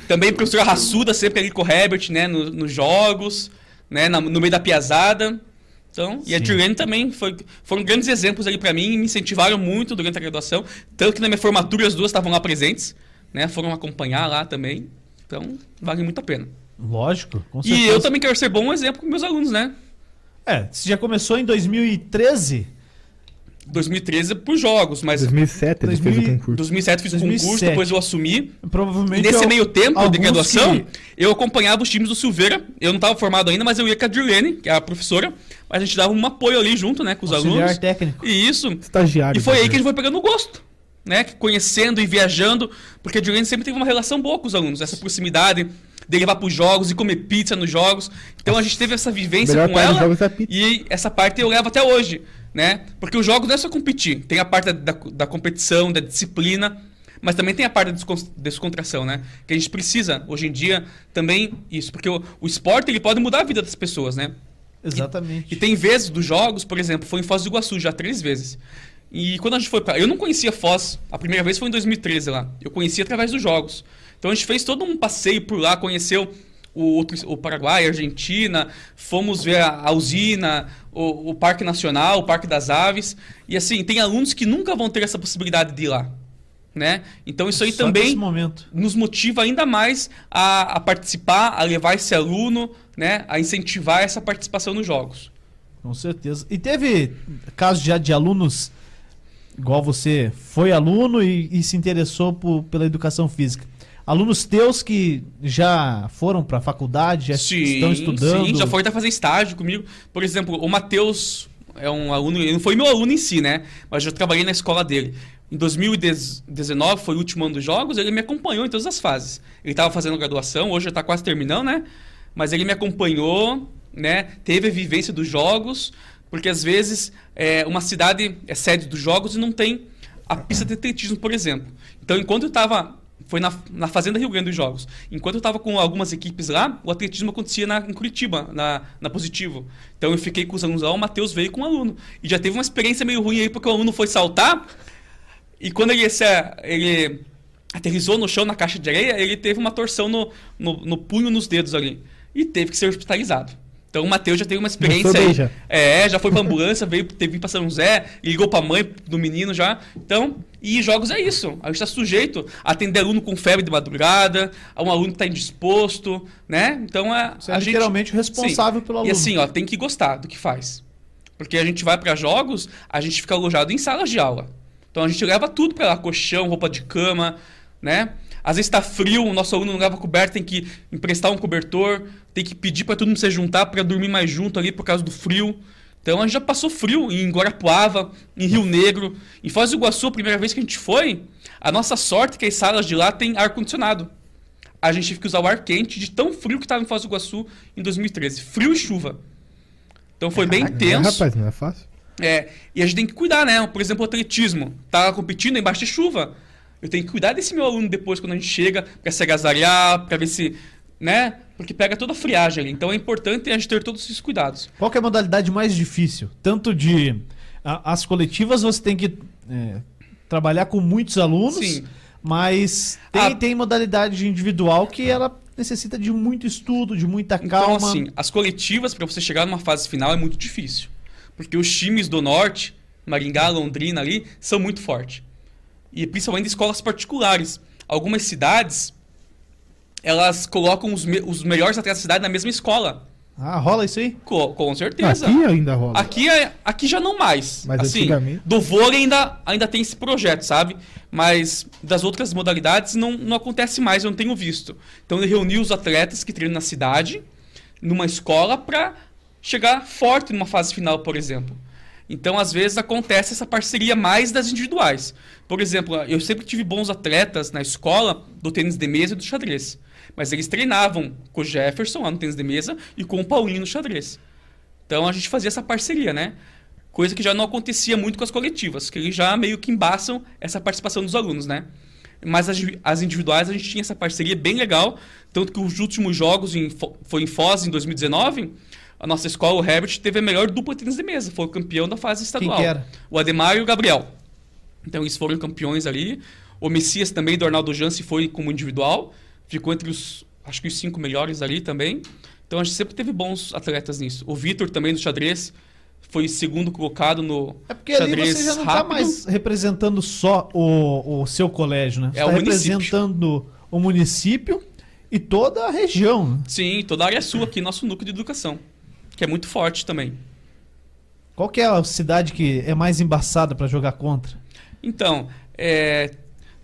[SPEAKER 3] Também professora raçuda, sempre ali com o Herbert, né? no- nos jogos, né? na- no meio da piazada. Então, e a
[SPEAKER 1] Sim.
[SPEAKER 3] Juliane também foi, foram grandes exemplos ali pra mim e me incentivaram muito durante a graduação. Tanto que na minha formatura as duas estavam lá presentes, né? Foram acompanhar lá também. Então, vale muito a pena.
[SPEAKER 1] Lógico, com
[SPEAKER 3] E
[SPEAKER 1] certeza.
[SPEAKER 3] eu também quero ser bom exemplo com meus alunos, né?
[SPEAKER 1] É, você já começou em 2013?
[SPEAKER 3] 2013 por jogos, mas
[SPEAKER 2] 2007 ele
[SPEAKER 1] 2000
[SPEAKER 2] fez o concurso.
[SPEAKER 3] 2007 fiz o concurso,
[SPEAKER 1] 2007.
[SPEAKER 3] depois eu assumi.
[SPEAKER 1] Provavelmente.
[SPEAKER 3] Nesse
[SPEAKER 1] al-
[SPEAKER 3] meio tempo de graduação,
[SPEAKER 1] que-
[SPEAKER 3] eu acompanhava os times do Silveira. Eu não estava formado ainda, mas eu ia com a Dirlene, que é a professora. Mas a gente dava um apoio ali junto, né, com os
[SPEAKER 1] Auxiliar
[SPEAKER 3] alunos.
[SPEAKER 1] técnico.
[SPEAKER 3] E isso.
[SPEAKER 2] Estagiário.
[SPEAKER 3] E foi aí que a gente foi pegando gosto, né? Conhecendo e viajando, porque a Juliane sempre teve uma relação boa com os alunos, essa proximidade de levar para os jogos e comer pizza nos jogos. Então a gente teve essa vivência com ela
[SPEAKER 2] é
[SPEAKER 3] e essa parte eu levo até hoje, né? Porque os jogos não é só competir, tem a parte da, da competição, da disciplina, mas também tem a parte da descon- descontração, né? Que a gente precisa hoje em dia também isso, porque o, o esporte ele pode mudar a vida das pessoas, né?
[SPEAKER 1] Exatamente.
[SPEAKER 3] E tem vezes dos jogos, por exemplo, foi em Foz do Iguaçu já três vezes. E quando a gente foi pra. Eu não conhecia Foz, a primeira vez foi em 2013 lá. Eu conhecia através dos jogos. Então a gente fez todo um passeio por lá, conheceu o, outro- o Paraguai, a Argentina, fomos ver a, a usina, o, o Parque Nacional, o Parque das Aves. E assim, tem alunos que nunca vão ter essa possibilidade de ir lá. Né? Então isso aí
[SPEAKER 1] Só
[SPEAKER 3] também nos motiva ainda mais a, a participar, a levar esse aluno, né, a incentivar essa participação nos jogos.
[SPEAKER 1] Com certeza. E teve casos já de alunos, igual você foi aluno e, e se interessou por- pela educação física. Alunos teus que já foram para a faculdade, já estão estudando.
[SPEAKER 3] Sim, já foi até fazer estágio comigo. Por exemplo, o Matheus é um aluno, ele não foi meu aluno em si, né? Mas eu trabalhei na escola dele. Em 2019, foi o último ano dos jogos, ele me acompanhou em todas as fases. Ele estava fazendo graduação, hoje já está quase terminando, né? Mas ele me acompanhou, né? Teve a vivência dos jogos, porque às vezes é, uma cidade é sede dos jogos e não tem a pista de atletismo, por exemplo. Então, enquanto eu estava foi na, na Fazenda Rio Grande dos Jogos. Enquanto eu estava com algumas equipes lá, o atletismo acontecia na, em Curitiba, na, na Positivo. Então eu fiquei com os alunos lá, o Matheus veio com um aluno. E já teve uma experiência meio ruim aí, porque o aluno foi saltar, e quando ele, se, ele aterrissou no chão, na caixa de areia, ele teve uma torção no, no, no punho, nos dedos ali. E teve que ser hospitalizado. Então o Matheus já teve uma experiência aí.
[SPEAKER 2] já.
[SPEAKER 3] É, já foi pra ambulância, veio, teve pra São José, ligou pra mãe do menino já. Então, e jogos é isso. A gente tá sujeito a atender aluno com febre de madrugada, a um aluno que tá indisposto, né? Então é.
[SPEAKER 1] Você é
[SPEAKER 3] a gente-
[SPEAKER 1] literalmente o responsável
[SPEAKER 3] Sim.
[SPEAKER 1] pelo
[SPEAKER 3] E
[SPEAKER 1] aluno.
[SPEAKER 3] assim, ó, tem que gostar do que faz. Porque a gente vai pra jogos, a gente fica alojado em salas de aula. Então a gente leva tudo pra lá, colchão, roupa de cama, né? Às vezes tá frio, o nosso aluno não leva coberta, tem que emprestar um cobertor, tem que pedir pra todo mundo se juntar pra dormir mais junto ali por causa do frio. Então a gente já passou frio em Guarapuava, em Rio Negro, em Foz do Iguaçu, a primeira vez que a gente foi, a nossa sorte é que as salas de lá tem ar condicionado. A gente teve que usar o ar quente de tão frio que estava em Foz do Iguaçu em 2013, frio e chuva. Então foi bem
[SPEAKER 2] É,
[SPEAKER 3] intenso.
[SPEAKER 2] rapaz, não é fácil.
[SPEAKER 3] É, e a gente tem que cuidar, né? Por exemplo, o atletismo. Tá competindo embaixo de chuva. Eu tenho que cuidar desse meu aluno depois, quando a gente chega, pra se agasalhar, pra ver se. Né? Porque pega toda a friagem ali. Então é importante a gente ter todos esses cuidados.
[SPEAKER 1] Qual é a modalidade mais difícil? Tanto de. a- as coletivas você tem que é, trabalhar com muitos alunos,
[SPEAKER 3] Sim.
[SPEAKER 1] mas tem,
[SPEAKER 3] Ah.
[SPEAKER 1] tem modalidade individual que ela necessita de muito estudo, de muita
[SPEAKER 3] Então,
[SPEAKER 1] calma.
[SPEAKER 3] assim, as coletivas, pra você chegar numa fase final, é muito difícil. Porque os times do norte, Maringá, Londrina ali, são muito fortes. E principalmente escolas particulares. Algumas cidades, elas colocam os, me- os melhores atletas da cidade na mesma escola.
[SPEAKER 1] Ah, rola isso aí?
[SPEAKER 3] Co- com certeza.
[SPEAKER 2] Aqui ainda rola.
[SPEAKER 3] Aqui, é- aqui já não mais.
[SPEAKER 2] Mas
[SPEAKER 3] assim,
[SPEAKER 2] antigamente-
[SPEAKER 3] do vôlei ainda, ainda tem esse projeto, sabe? Mas das outras modalidades não, não acontece mais, eu não tenho visto. Então ele reuniu os atletas que treinam na cidade, numa escola, para chegar forte numa fase final, por exemplo. Então, às vezes, acontece essa parceria mais das individuais. Por exemplo, eu sempre tive bons atletas na escola do tênis de mesa e do xadrez. Mas eles treinavam com o Jefferson lá no tênis de mesa e com o Paulinho no xadrez. Então a gente fazia essa parceria, né? Coisa que já não acontecia muito com as coletivas, que eles já meio que embaçam essa participação dos alunos, né? Mas as, as individuais a gente tinha essa parceria bem legal, tanto que os últimos jogos em, Fo- foi em Foz em 2019, a nossa escola, o Herbert, teve a melhor dupla de tênis de mesa, foi o campeão da fase estadual.
[SPEAKER 1] que era?
[SPEAKER 3] O Ademar e o Gabriel. Então eles foram campeões ali. O Messias também, do Arnaldo Jansi, foi como individual. Ficou entre os, acho que os cinco melhores ali também. Então a gente sempre teve bons atletas nisso. O Vitor também do xadrez foi segundo colocado no
[SPEAKER 1] É porque ali
[SPEAKER 3] xadrez
[SPEAKER 1] você já não está mais representando só o, o seu colégio, né? Você
[SPEAKER 3] É
[SPEAKER 1] tá
[SPEAKER 3] o município.
[SPEAKER 1] representando o município e toda a região. né?
[SPEAKER 3] Sim, toda a área sul aqui, nosso núcleo de educação. Que é muito forte também.
[SPEAKER 1] Qual que é a cidade que é mais embaçada para jogar contra?
[SPEAKER 3] Então, é,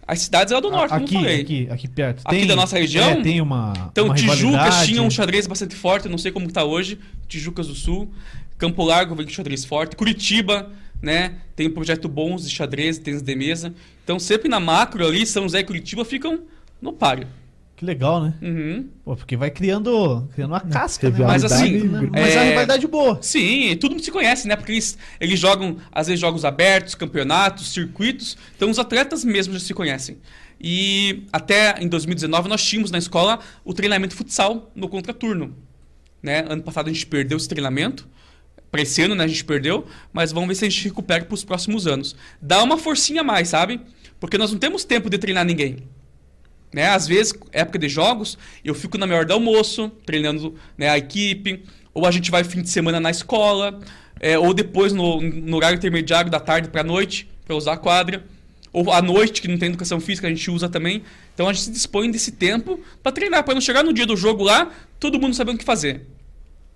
[SPEAKER 3] as cidades lá do norte,
[SPEAKER 1] aqui,
[SPEAKER 3] como eu falei.
[SPEAKER 1] aqui, aqui perto.
[SPEAKER 3] Aqui da nossa região?
[SPEAKER 1] É, tem uma.
[SPEAKER 3] Então,
[SPEAKER 1] uma
[SPEAKER 3] Tijucas
[SPEAKER 1] rivalidade.
[SPEAKER 3] tinha um xadrez bastante forte, não sei como está hoje. Tijucas do Sul. Campo Largo vem com xadrez forte. Curitiba, né? Tem um projeto bons de xadrez, tênis de mesa. Então, sempre na macro ali, São José e Curitiba ficam no páreo.
[SPEAKER 1] Que legal, né?
[SPEAKER 3] Uhum.
[SPEAKER 1] Pô, porque vai criando, criando uma casca, né?
[SPEAKER 3] Mas assim,
[SPEAKER 2] Rivalidade,
[SPEAKER 1] Mas é uma
[SPEAKER 3] é-
[SPEAKER 1] rivalidade boa.
[SPEAKER 3] Sim, todo mundo se conhece, né? Porque eles, eles jogam, às vezes, jogos abertos, campeonatos, circuitos. Então, os atletas mesmos já se conhecem. E até em 2019, nós tínhamos na escola o treinamento futsal no contraturno. Né? Ano passado a gente perdeu esse treinamento. Para esse ano, né, a gente perdeu. Mas vamos ver se a gente recupera para os próximos anos. Dá uma forcinha a mais, sabe? Porque nós não temos tempo de treinar ninguém. Né? Às vezes, época de jogos, eu fico na hora do almoço, treinando né, a equipe, ou a gente vai fim de semana na escola, é, ou depois no, no horário intermediário da tarde para noite, para usar a quadra, ou à noite, que não tem educação física, a gente usa também. Então a gente se dispõe desse tempo para treinar, para não chegar no dia do jogo lá, todo mundo sabendo o que fazer.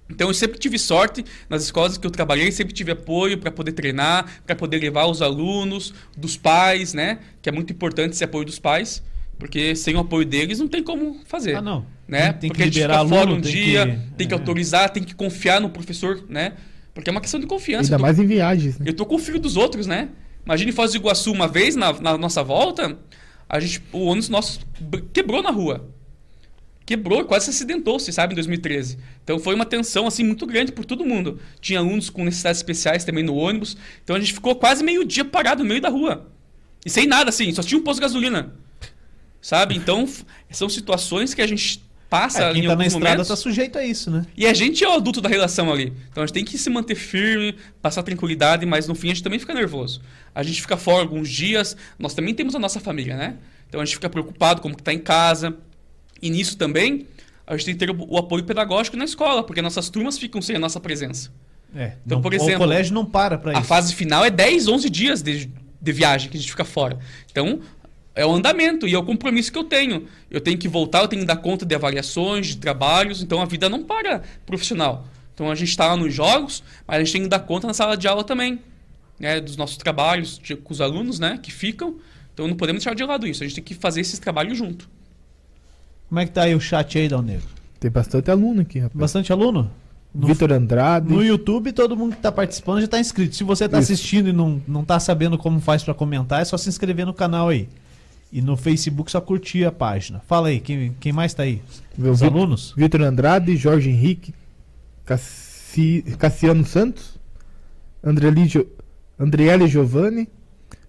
[SPEAKER 3] Então eu sempre tive sorte nas escolas que eu trabalhei, sempre tive apoio para poder treinar, para poder levar os alunos, dos pais, né? Que é muito importante esse apoio dos pais, porque sem o apoio deles não tem como fazer.
[SPEAKER 1] Ah, não.
[SPEAKER 3] Né?
[SPEAKER 1] Tem, tem
[SPEAKER 3] porque
[SPEAKER 1] que
[SPEAKER 3] a gente
[SPEAKER 1] liberar
[SPEAKER 3] fica fora
[SPEAKER 1] aluno,
[SPEAKER 3] um
[SPEAKER 1] tem
[SPEAKER 3] dia,
[SPEAKER 1] que,
[SPEAKER 3] tem que
[SPEAKER 1] é.
[SPEAKER 3] autorizar, tem que confiar no professor, né? Porque é uma questão de confiança.
[SPEAKER 2] Ainda
[SPEAKER 3] tô-
[SPEAKER 2] mais em viagens, né?
[SPEAKER 3] eu tô com o filho dos outros, né? Imagine Foz do Iguaçu uma vez na, na nossa volta, a gente, o ônibus nosso quebrou na rua. Quebrou, quase se acidentou, você sabe, em 2013. Então foi uma tensão assim muito grande por todo mundo. Tinha alunos com necessidades especiais também no ônibus. Então a gente ficou quase meio dia parado no meio da rua. E sem nada assim, só tinha um posto de gasolina. Sabe? Então são situações que a gente passa
[SPEAKER 1] É,
[SPEAKER 3] ali
[SPEAKER 1] quem
[SPEAKER 3] em
[SPEAKER 1] tá na
[SPEAKER 3] alguns
[SPEAKER 1] estrada
[SPEAKER 3] momentos.
[SPEAKER 1] tá sujeito a isso, né?
[SPEAKER 3] E a gente é o adulto da relação ali. Então a gente tem que se manter firme, passar tranquilidade, mas no fim a gente também fica nervoso. A gente fica fora alguns dias, nós também temos a nossa família, né? Então a gente fica preocupado como que tá em casa. E nisso também, a gente tem que ter o, o apoio pedagógico na escola, porque nossas turmas ficam sem a nossa presença.
[SPEAKER 1] É.
[SPEAKER 3] Então,
[SPEAKER 1] não-
[SPEAKER 3] por
[SPEAKER 1] o
[SPEAKER 3] exemplo,
[SPEAKER 1] colégio não para pra
[SPEAKER 3] A
[SPEAKER 1] isso.
[SPEAKER 3] fase final é 10, 11 dias de, de viagem que a gente fica fora. Então, é o andamento e é o compromisso que eu tenho. Eu tenho que voltar, eu tenho que dar conta de avaliações, de trabalhos, então a vida não para profissional. Então a gente está lá nos jogos, mas a gente tem que dar conta na sala de aula também, né, dos nossos trabalhos de- com os alunos, né, que ficam. Então não podemos deixar de lado isso, a gente tem que fazer esses trabalhos junto.
[SPEAKER 1] Como é que tá aí o chat aí, Dal Negro?
[SPEAKER 2] Tem bastante aluno aqui, rapaz.
[SPEAKER 1] Bastante aluno? No,
[SPEAKER 2] Vitor Andrade.
[SPEAKER 1] no YouTube, todo mundo que tá participando já tá inscrito. Se você tá
[SPEAKER 2] Isso.
[SPEAKER 1] assistindo e não, não tá sabendo como faz pra comentar, é só se inscrever no canal aí. E no Facebook só curtir a página. Fala aí, quem, quem mais tá aí? Os
[SPEAKER 2] Vitor-
[SPEAKER 1] alunos?
[SPEAKER 2] Vitor Andrade, Jorge Henrique, Cassi- Cassiano Santos, Andreli Jo- Andriele Giovanni,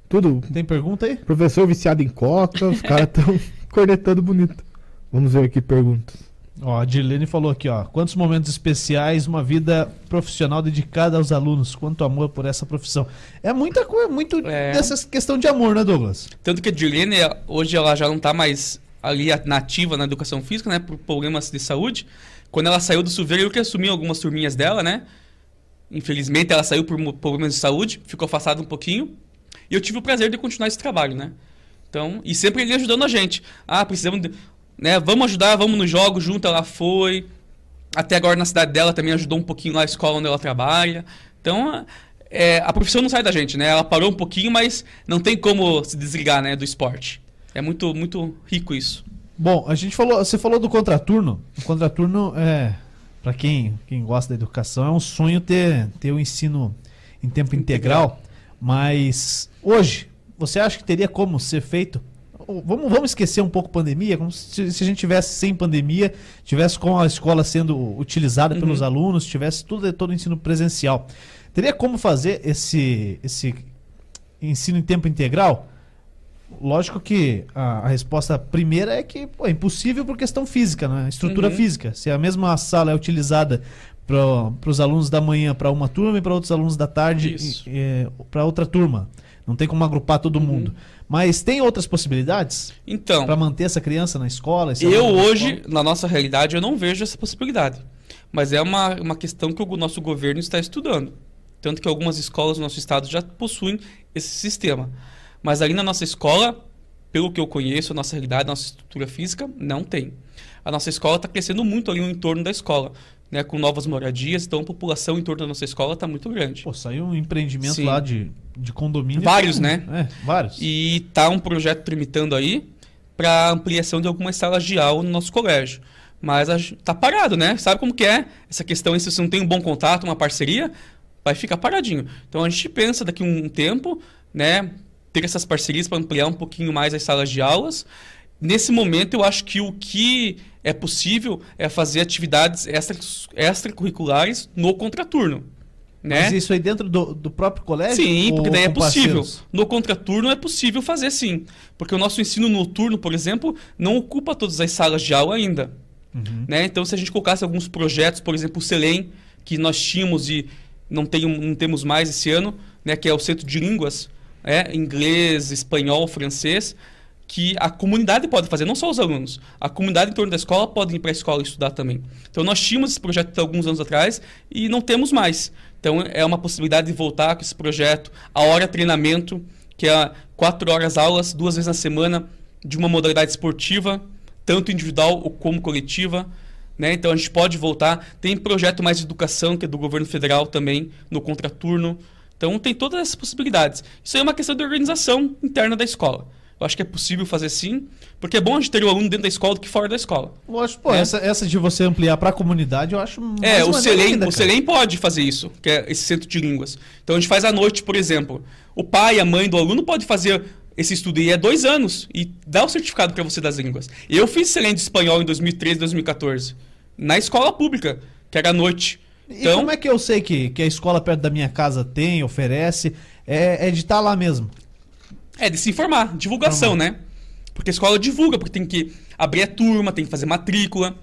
[SPEAKER 2] tudo.
[SPEAKER 1] Tem pergunta aí?
[SPEAKER 2] Professor viciado em coca, os caras estão cornetando bonito. Vamos ver aqui perguntas.
[SPEAKER 1] Ó, a Dirlene falou aqui, ó. Quantos momentos especiais, uma vida profissional dedicada aos alunos? Quanto amor por essa profissão? É muita coisa, muito
[SPEAKER 3] É.
[SPEAKER 1] dessa questão de amor, né, Douglas?
[SPEAKER 3] Tanto que a Dirlene, hoje ela já não está mais ali nativa na educação física, né, por problemas de saúde. Quando ela saiu do Silveira, eu que assumi algumas turminhas dela, né? Infelizmente, ela saiu por problemas de saúde, ficou afastada um pouquinho. E eu tive o prazer de continuar esse trabalho, né? Então, e sempre ele ajudando a gente. Ah, precisamos de, né, vamos ajudar, vamos nos jogos junto, ela foi. Até agora na cidade dela também ajudou um pouquinho lá a escola onde ela trabalha. Então, é, a profissão não sai da gente, né? Ela parou um pouquinho, mas não tem como se desligar, né, do esporte. É muito, muito rico isso.
[SPEAKER 1] Bom, a gente falou, você falou do contraturno. O contraturno é, para quem, quem gosta da educação, é um sonho ter, ter o ensino em tempo integral. Mas hoje, você acha que teria como ser feito? Vamos, vamos esquecer um pouco pandemia, como se, se a gente tivesse sem pandemia, tivesse com a escola sendo utilizada pelos
[SPEAKER 3] Uhum.
[SPEAKER 1] alunos, tivesse tudo todo o ensino presencial. Teria como fazer esse, esse ensino em tempo integral? Lógico que a, a resposta primeira é que pô, é impossível por questão física, né? Estrutura
[SPEAKER 3] Uhum.
[SPEAKER 1] física. Se a mesma sala é utilizada para os alunos da manhã para uma turma e para outros alunos da tarde para outra turma. Não tem como agrupar todo
[SPEAKER 3] Uhum.
[SPEAKER 1] mundo. Mas tem outras possibilidades
[SPEAKER 3] Então,
[SPEAKER 1] para manter essa criança na escola?
[SPEAKER 3] eu
[SPEAKER 1] na
[SPEAKER 3] hoje,
[SPEAKER 1] escola?
[SPEAKER 3] na nossa realidade, eu não vejo essa possibilidade. Mas é uma, uma questão que o nosso governo está estudando. Tanto que algumas escolas do nosso estado já possuem esse sistema. Mas ali na nossa escola, pelo que eu conheço, a nossa realidade, a nossa estrutura física, não tem. A nossa escola está crescendo muito ali no entorno da escola. né, com novas moradias, então a população em torno da nossa escola está muito grande.
[SPEAKER 1] Pô, saiu um empreendimento
[SPEAKER 3] Sim.
[SPEAKER 1] lá de, de condomínio.
[SPEAKER 3] Vários,
[SPEAKER 1] com-
[SPEAKER 3] né?
[SPEAKER 1] É, vários.
[SPEAKER 3] E tá um projeto tramitando aí para ampliação de algumas salas de aula no nosso colégio. Mas a tá parado, né? Sabe como que é essa questão? Se você não tem um bom contato, uma parceria, vai ficar paradinho. Então a gente pensa daqui a um tempo, né, ter essas parcerias para ampliar um pouquinho mais as salas de aulas. Nesse momento, eu acho que o que é possível é fazer atividades extra, extracurriculares no contraturno. Né?
[SPEAKER 1] Mas isso aí dentro do, do próprio colégio?
[SPEAKER 3] Sim,
[SPEAKER 1] ou
[SPEAKER 3] porque daí é possível.
[SPEAKER 1] parceiros?
[SPEAKER 3] No contraturno é possível fazer sim. Porque o nosso ensino noturno, por exemplo, não ocupa todas as salas de aula ainda.
[SPEAKER 1] Uhum.
[SPEAKER 3] Né? Então, se a gente colocasse alguns projetos, por exemplo, o CELEM, que nós tínhamos e não, tem, não temos mais esse ano, né? que é o Centro de Línguas, é, inglês, espanhol, francês, que a comunidade pode fazer, não só os alunos. A comunidade em torno da escola pode ir para a escola estudar também. Então, nós tínhamos esse projeto há alguns anos atrás e não temos mais. Então, é uma possibilidade de voltar com esse projeto. A hora treinamento, que é quatro horas aulas, duas vezes na semana, de uma modalidade esportiva, tanto individual como coletiva. Né? Então, a gente pode voltar. Tem projeto mais de educação, que é do governo federal também, no contraturno. Então, tem todas essas possibilidades. Isso aí é uma questão de organização interna da escola. Eu acho que é possível fazer sim, porque é bom a gente ter o aluno dentro da escola do que fora da escola.
[SPEAKER 1] Lógico, pô,
[SPEAKER 3] É.
[SPEAKER 1] essa, essa de você ampliar para a comunidade, eu acho
[SPEAKER 3] É, o Selem,
[SPEAKER 1] ainda,
[SPEAKER 3] o. Selem pode fazer isso, que é esse centro de línguas. Então a gente faz à noite, por exemplo. O pai e a mãe do aluno pode fazer esse estudo e é dois anos e dá o certificado para você das línguas. Eu fiz Selem de espanhol em 2013, 2014, na escola pública, que era à noite.
[SPEAKER 1] E
[SPEAKER 3] Então,
[SPEAKER 1] como é que eu sei que, que a escola perto da minha casa tem, oferece? É, é de estar lá mesmo.
[SPEAKER 3] É, de se informar, divulgação, né? Porque a escola divulga, porque tem que abrir a turma, tem que fazer matrícula,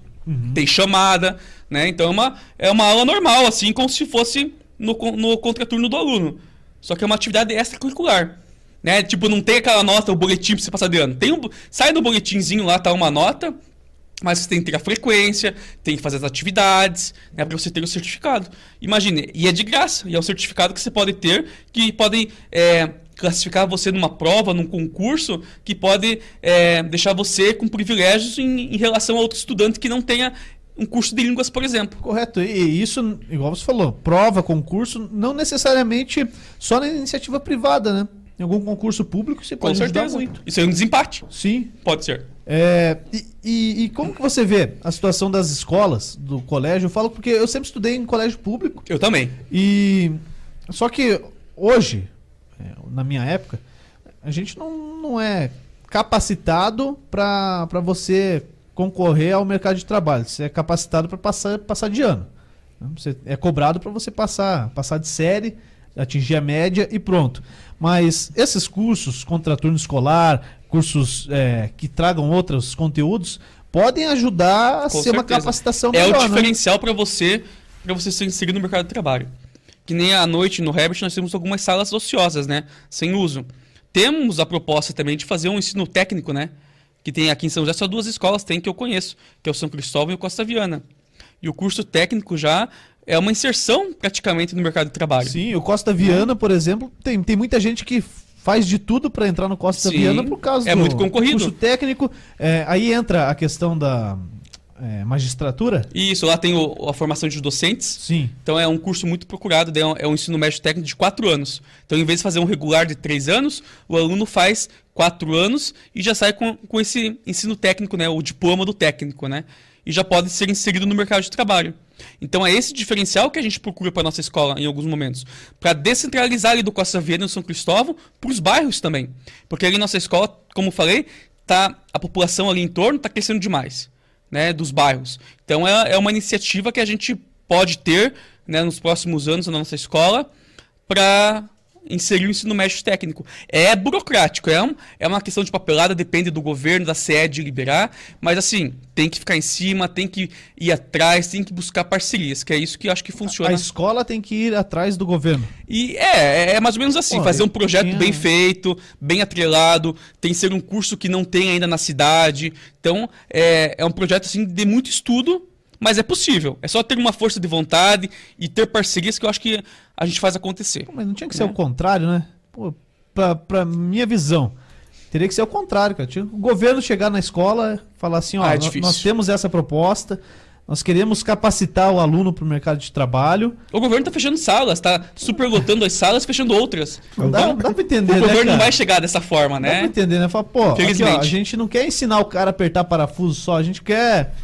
[SPEAKER 3] tem chamada, né? Então é uma, é uma aula normal, assim, como se fosse no, no contraturno do aluno. Só que é uma atividade extracurricular. Né? Tipo, não tem aquela nota, o boletim pra você passar de ano. Tem um, sai no boletimzinho lá, tá uma nota, mas você tem que ter a frequência, tem que fazer as atividades, né, para você ter o certificado. Imagine, e é de graça, e é um certificado que você pode ter, que podem é, classificar você numa prova, num concurso, que pode é, deixar você com privilégios em, em relação a outro estudante que não tenha um curso de línguas, por exemplo.
[SPEAKER 1] Correto. E isso, igual você falou, prova, concurso, não necessariamente só na iniciativa privada, né? Em algum concurso público você
[SPEAKER 3] Com
[SPEAKER 1] pode ajudar
[SPEAKER 3] certeza.
[SPEAKER 1] muito.
[SPEAKER 3] Isso é um desempate.
[SPEAKER 1] Sim.
[SPEAKER 3] Pode ser.
[SPEAKER 1] É, e, e- e como que você vê a situação das escolas, do colégio? Eu falo porque eu sempre estudei em colégio público.
[SPEAKER 3] Eu também.
[SPEAKER 1] E só que hoje, é, na minha época, a gente não, não é capacitado para você concorrer ao mercado de trabalho. Você é capacitado para passar, passar de ano. Você é cobrado para você passar, passar de série, atingir a média e pronto. Mas esses cursos, contraturno escolar, cursos é, que tragam outros conteúdos, podem ajudar a
[SPEAKER 3] Com
[SPEAKER 1] ser uma
[SPEAKER 3] certeza.
[SPEAKER 1] capacitação
[SPEAKER 3] É o
[SPEAKER 1] melhor, né?
[SPEAKER 3] diferencial para você para você ser inserido no mercado de trabalho. Que nem à noite no Herbert nós temos algumas salas ociosas, né? Sem uso. Temos a proposta também de fazer um ensino técnico, né? Que tem aqui em São José só duas escolas tem que eu conheço, que é o São Cristóvão e o Costa Viana. E o curso técnico já é uma inserção praticamente no mercado de trabalho.
[SPEAKER 1] Sim, o Costa Viana, por exemplo, tem, tem muita gente que faz de tudo para entrar no Costa
[SPEAKER 3] Sim,
[SPEAKER 1] Viana por causa
[SPEAKER 3] é
[SPEAKER 1] do
[SPEAKER 3] muito concorrido.
[SPEAKER 1] curso técnico. É, aí entra a questão da é, magistratura.
[SPEAKER 3] E isso, lá tem o- a formação de docentes.
[SPEAKER 1] Sim.
[SPEAKER 3] Então é um curso muito procurado, é um, é um ensino médio técnico de quatro anos. Então, em vez de fazer um regular de três anos, o aluno faz quatro anos e já sai com, com esse ensino técnico, né? O diploma do técnico, né? E já pode ser inserido no mercado de trabalho. Então é esse diferencial que a gente procura para nossa escola em alguns momentos, para descentralizar ali do Costa Viana e São Cristóvão para os bairros também, porque ali nossa escola, como falei, tá a população ali em torno está crescendo demais, né, dos bairros. Então é, é uma iniciativa que a gente pode ter, né, nos próximos anos na nossa escola para inserir o ensino médio técnico. É burocrático, é, um, é uma questão de papelada, depende do governo, da sede liberar, mas assim, tem que ficar em cima, tem que ir atrás, tem que buscar parcerias, que é isso que eu acho que
[SPEAKER 1] A
[SPEAKER 3] funciona.
[SPEAKER 1] escola tem que ir atrás do governo.
[SPEAKER 3] E é, é, é mais ou menos assim,
[SPEAKER 1] Pô,
[SPEAKER 3] fazer um projeto
[SPEAKER 1] tinha-
[SPEAKER 3] bem feito, bem atrelado, tem que ser um curso que não tem ainda na cidade. Então, é, é um projeto assim de muito estudo, mas é possível. É só ter uma força de vontade e ter parcerias que eu acho que a gente faz acontecer.
[SPEAKER 1] Pô, mas não tinha que ser
[SPEAKER 3] Né?
[SPEAKER 1] o contrário, né? Pô, pra, pra minha visão, teria que ser o contrário, cara. Tinha o governo chegar na escola e falar assim, ó,
[SPEAKER 3] Ah, é
[SPEAKER 1] nós- temos essa proposta, Nós queremos capacitar o aluno para o mercado de trabalho.
[SPEAKER 3] O governo está fechando salas, está superlotando as salas, fechando outras.
[SPEAKER 1] Não dá, dá para entender,
[SPEAKER 3] o
[SPEAKER 1] né,
[SPEAKER 3] governo
[SPEAKER 1] cara?
[SPEAKER 3] não vai chegar dessa forma, né?
[SPEAKER 1] Dá pra entender, né? Fala, pô, aqui, ó, a gente não quer ensinar o cara a apertar parafuso só, a gente quer.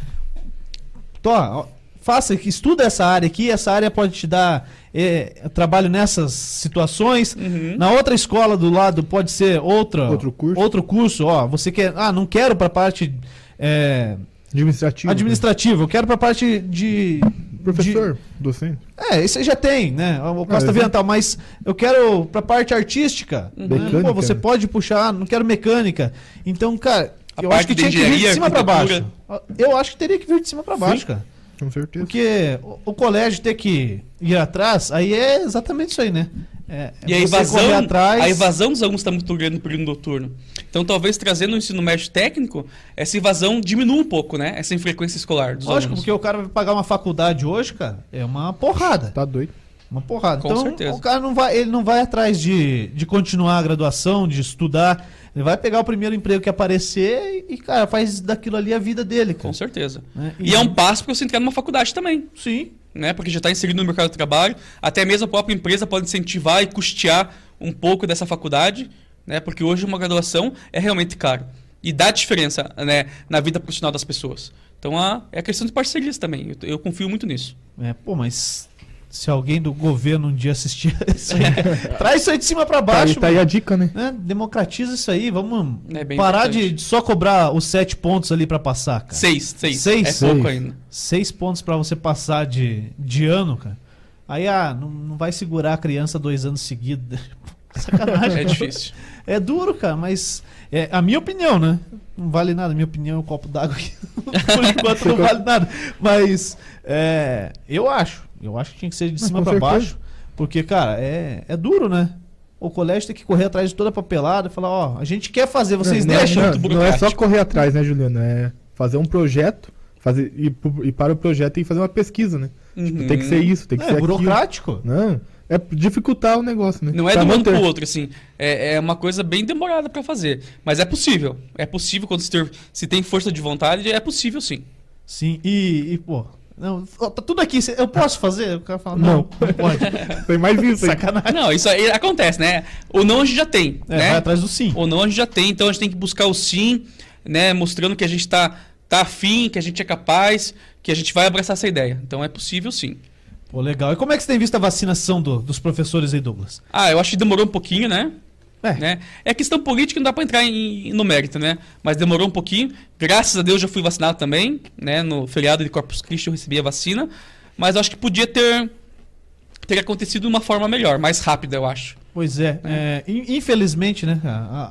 [SPEAKER 1] Tô, ó, faça, estuda essa área aqui, essa área pode te dar é, trabalho nessas situações.
[SPEAKER 3] Uhum.
[SPEAKER 1] Na outra escola do lado pode ser outra,
[SPEAKER 2] Outro curso.
[SPEAKER 1] Outro curso, ó. Você quer. Ah, não quero pra parte é,
[SPEAKER 2] Administrativo.
[SPEAKER 1] administrativa, eu quero pra parte de.
[SPEAKER 2] Professor, docente.
[SPEAKER 1] de- é, isso aí já tem, né? O Costa
[SPEAKER 2] exato.
[SPEAKER 1] Ambiental, mas eu quero pra parte artística. né?
[SPEAKER 2] Mecânica.
[SPEAKER 1] Pô, você pode puxar, não quero mecânica. Então, cara,
[SPEAKER 3] A
[SPEAKER 1] eu
[SPEAKER 3] parte
[SPEAKER 1] acho que tinha que vir de cima pra baixo. Eu acho que teria que vir de cima pra baixo,
[SPEAKER 2] Sim.
[SPEAKER 1] cara.
[SPEAKER 2] Com certeza.
[SPEAKER 1] Porque o, o colégio ter que ir atrás, aí é exatamente isso aí, né? É,
[SPEAKER 3] E a evasão,
[SPEAKER 1] atrás.
[SPEAKER 3] a evasão dos alunos está muito grande no período noturno. Então, talvez trazendo o ensino médio técnico, essa evasão diminua um pouco, né? Essa infrequência escolar dos
[SPEAKER 1] Lógico,
[SPEAKER 3] alunos.
[SPEAKER 1] porque o cara vai pagar uma faculdade hoje, cara, é uma porrada.
[SPEAKER 2] Tá doido.
[SPEAKER 1] Uma porrada.
[SPEAKER 3] Com
[SPEAKER 1] então,
[SPEAKER 3] certeza.
[SPEAKER 1] o cara não vai, ele não vai atrás de, de continuar a graduação, de estudar. Ele vai pegar o primeiro emprego que aparecer e, cara, faz daquilo ali a vida dele, cara.
[SPEAKER 3] Com certeza.
[SPEAKER 1] Né?
[SPEAKER 3] E é um passo para você entrar numa faculdade também.
[SPEAKER 1] Sim.
[SPEAKER 3] né? Porque já está inserido no mercado de trabalho. Até mesmo a própria empresa pode incentivar e custear um pouco dessa faculdade, né? Porque hoje uma graduação é realmente caro. E dá diferença né? na vida profissional das pessoas. Então a, é a questão de parcerias também. Eu, eu confio muito nisso.
[SPEAKER 1] É, pô, mas se alguém do governo um dia assistir isso aí, traz isso aí de cima pra
[SPEAKER 2] Tá, aí,
[SPEAKER 1] baixo.
[SPEAKER 2] tá aí
[SPEAKER 1] mano.
[SPEAKER 2] a dica, né?
[SPEAKER 1] né? Democratiza isso aí, vamos
[SPEAKER 3] É
[SPEAKER 1] parar de, de só cobrar os sete pontos ali pra passar, cara.
[SPEAKER 3] Seis, seis.
[SPEAKER 1] Seis?
[SPEAKER 3] É pouco
[SPEAKER 2] Seis.
[SPEAKER 3] ainda.
[SPEAKER 1] Seis pontos pra você passar de, de ano, cara. Aí, ah, não, não vai segurar a criança dois anos seguidos. Sacanagem.
[SPEAKER 3] É difícil.
[SPEAKER 1] É duro, cara, mas é a minha opinião, né? Não vale nada. Minha opinião é um copo d'água aqui. Por enquanto não vale nada. Mas é, eu acho. Eu acho que tinha que ser de
[SPEAKER 2] Mas
[SPEAKER 1] cima
[SPEAKER 2] certeza.
[SPEAKER 1] baixo. Porque, cara, é, é duro, né? O colégio tem que correr atrás de toda a papelada e falar, ó, a gente quer fazer, vocês
[SPEAKER 2] não,
[SPEAKER 1] deixam?
[SPEAKER 2] Não, não é só correr atrás, né, Juliano? É fazer um projeto, fazer, ir, ir para o projeto e fazer uma pesquisa, né? Tipo,
[SPEAKER 3] Uhum.
[SPEAKER 2] tem que ser isso, tem que
[SPEAKER 1] É,
[SPEAKER 2] ser aquilo.
[SPEAKER 1] burocrático.
[SPEAKER 2] Não, é dificultar o negócio, né?
[SPEAKER 3] Não é
[SPEAKER 2] Pra
[SPEAKER 3] de um ano
[SPEAKER 2] manter.
[SPEAKER 3] pro outro, assim. É, é uma coisa bem demorada para fazer. Mas é possível. É possível quando se, ter- se tem força de vontade, é possível sim.
[SPEAKER 1] Sim, e, e, pô, não, tá tudo aqui, eu posso fazer? O cara fala, não,
[SPEAKER 2] Não.
[SPEAKER 1] não pode.
[SPEAKER 2] Tem mais isso aí.
[SPEAKER 1] Sacanagem.
[SPEAKER 3] Não, isso aí acontece, né? O não a gente já tem,
[SPEAKER 1] É,
[SPEAKER 3] né?
[SPEAKER 1] vai atrás do sim.
[SPEAKER 3] Ou não a gente já tem, então a gente tem que buscar o sim, né? Mostrando que a gente tá, tá afim, que a gente é capaz, que a gente vai abraçar essa ideia. Então é possível sim.
[SPEAKER 1] Pô, legal. E como é que você tem visto a vacinação do- dos professores aí, Douglas?
[SPEAKER 3] Ah, eu acho que demorou um pouquinho, né?
[SPEAKER 1] É.
[SPEAKER 3] né? É questão política, não dá pra entrar em, no mérito, né? Mas demorou um pouquinho. Graças a Deus já fui vacinado também, né? No feriado de Corpus Christi eu recebi a vacina. Mas eu acho que podia ter, ter acontecido de uma forma melhor, mais rápida, eu acho.
[SPEAKER 1] Pois é, é, in- infelizmente, né,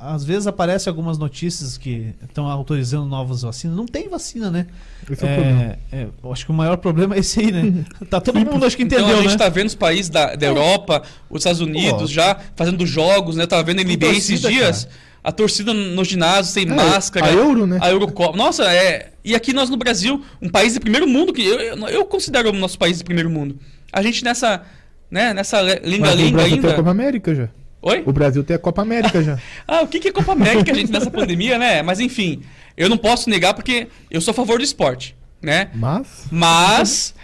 [SPEAKER 1] às vezes aparecem algumas notícias que estão autorizando novas vacinas. Não tem vacina, né?
[SPEAKER 2] Esse é.
[SPEAKER 1] É, é, eu acho que o maior problema é esse aí, né? Tá todo mundo, acho que entendeu,
[SPEAKER 3] então a gente
[SPEAKER 1] né?
[SPEAKER 3] tá vendo os países da, da Europa, os Estados Unidos
[SPEAKER 1] Pô.
[SPEAKER 3] já fazendo jogos, né? Tava vendo a NBA esses dias.
[SPEAKER 1] cara.
[SPEAKER 3] A torcida no ginásio, sem
[SPEAKER 2] É,
[SPEAKER 3] máscara.
[SPEAKER 2] a Euro, né?
[SPEAKER 3] A Eurocopa. Nossa, é. E aqui nós no Brasil, um país de primeiro mundo, que eu, eu, eu considero o nosso país de primeiro mundo. A gente nessa. Né, nessa
[SPEAKER 2] Mas o
[SPEAKER 3] linga-linga
[SPEAKER 2] Brasil tem a Copa
[SPEAKER 3] ainda.
[SPEAKER 2] América já.
[SPEAKER 3] Oi?
[SPEAKER 2] O Brasil tem a Copa América já.
[SPEAKER 3] Ah, o que que é Copa América, gente, nessa pandemia, né? Mas enfim, eu não posso negar porque eu sou a favor do esporte, né?
[SPEAKER 2] Mas.
[SPEAKER 3] Mas,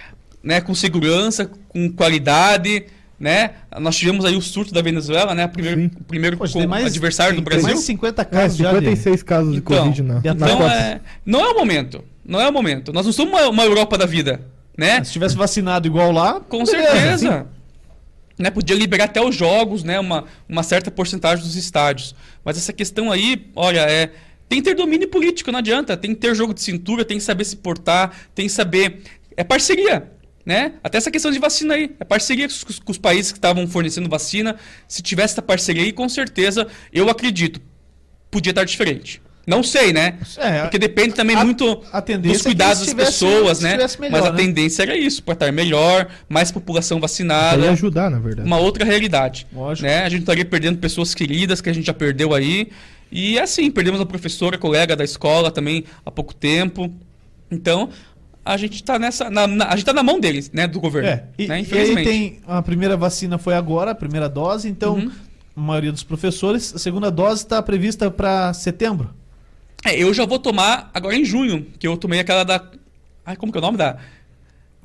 [SPEAKER 3] né, com segurança, com qualidade, né? Nós tivemos aí o surto da Venezuela, né? Primeiro, o primeiro
[SPEAKER 1] Poxa,
[SPEAKER 3] com-
[SPEAKER 1] mais,
[SPEAKER 3] adversário do
[SPEAKER 1] tem
[SPEAKER 3] Brasil.
[SPEAKER 1] mais de 50
[SPEAKER 2] É,
[SPEAKER 1] casos já de...
[SPEAKER 2] 56 casos de
[SPEAKER 3] Então,
[SPEAKER 2] Covid na,
[SPEAKER 1] então
[SPEAKER 2] na
[SPEAKER 3] é, não é o momento. Não é o momento. Nós não somos uma, uma Europa da vida, né?
[SPEAKER 1] Se tivesse vacinado igual lá,
[SPEAKER 3] Com
[SPEAKER 1] beleza,
[SPEAKER 3] certeza. Né, podia liberar até os jogos, né, uma, uma certa porcentagem dos estádios. Mas essa questão aí, olha, é, tem que ter domínio político, não adianta. Tem que ter jogo de cintura, tem que saber se portar, tem que saber. É parceria. Né? Até essa questão de vacina aí. É parceria com os, com os países que estavam fornecendo vacina. Se tivesse essa parceria aí, com certeza, eu acredito, podia estar diferente. Não sei, né?
[SPEAKER 1] É,
[SPEAKER 3] Porque depende também
[SPEAKER 1] a-
[SPEAKER 3] muito
[SPEAKER 1] a
[SPEAKER 3] dos
[SPEAKER 1] é
[SPEAKER 3] cuidados das
[SPEAKER 1] estivesse-
[SPEAKER 3] pessoas, né?
[SPEAKER 1] estivesse melhor,
[SPEAKER 3] Mas a
[SPEAKER 1] né?
[SPEAKER 3] tendência era isso, para estar melhor, mais população vacinada,
[SPEAKER 2] ir ajudar, na verdade.
[SPEAKER 3] uma outra realidade.
[SPEAKER 1] Lógico.
[SPEAKER 3] Né? A gente estaria perdendo pessoas queridas que a gente já perdeu aí. E assim, perdemos uma professora, colega da escola também há pouco tempo. Então, a gente está nessa. Na, na- a gente tá na mão deles, né? Do governo.
[SPEAKER 1] É, e,
[SPEAKER 3] né?
[SPEAKER 1] e aí
[SPEAKER 3] Infelizmente.
[SPEAKER 1] tem a primeira vacina foi agora, a primeira dose, então
[SPEAKER 3] Uhum.
[SPEAKER 1] a maioria dos professores, a segunda dose está prevista para setembro.
[SPEAKER 3] É, eu já vou tomar agora em junho, que eu tomei aquela da. Ai, como que é o nome da.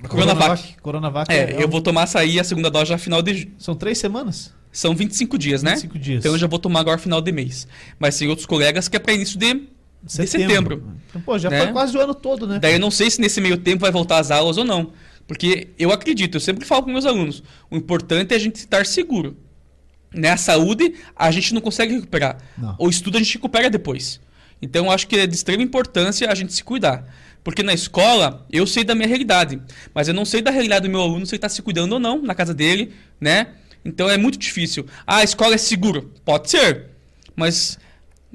[SPEAKER 3] Coronavac.
[SPEAKER 1] Coronavac
[SPEAKER 3] É, eu vou tomar açaí a segunda dose já final de.
[SPEAKER 1] São três semanas?
[SPEAKER 3] São 25 dias, né?
[SPEAKER 1] 25 dias.
[SPEAKER 3] Então eu já vou tomar agora final de mês. Mas tem outros colegas que é para início de, de setembro.
[SPEAKER 1] Então, pô, já
[SPEAKER 3] né?
[SPEAKER 1] foi quase o ano todo, né?
[SPEAKER 3] Daí eu não sei se nesse meio tempo vai voltar às aulas ou não. Porque eu acredito, eu sempre falo com meus alunos, o importante é a gente estar seguro. Né? A saúde a gente não consegue recuperar.
[SPEAKER 1] Não.
[SPEAKER 3] O estudo a gente recupera depois. Então acho que é de extrema importância a gente se cuidar. Porque na escola eu sei da minha realidade, mas eu não sei da realidade do meu aluno se ele está se cuidando ou não na casa dele, né? Então é muito difícil. Ah, a escola é seguro. Pode ser, mas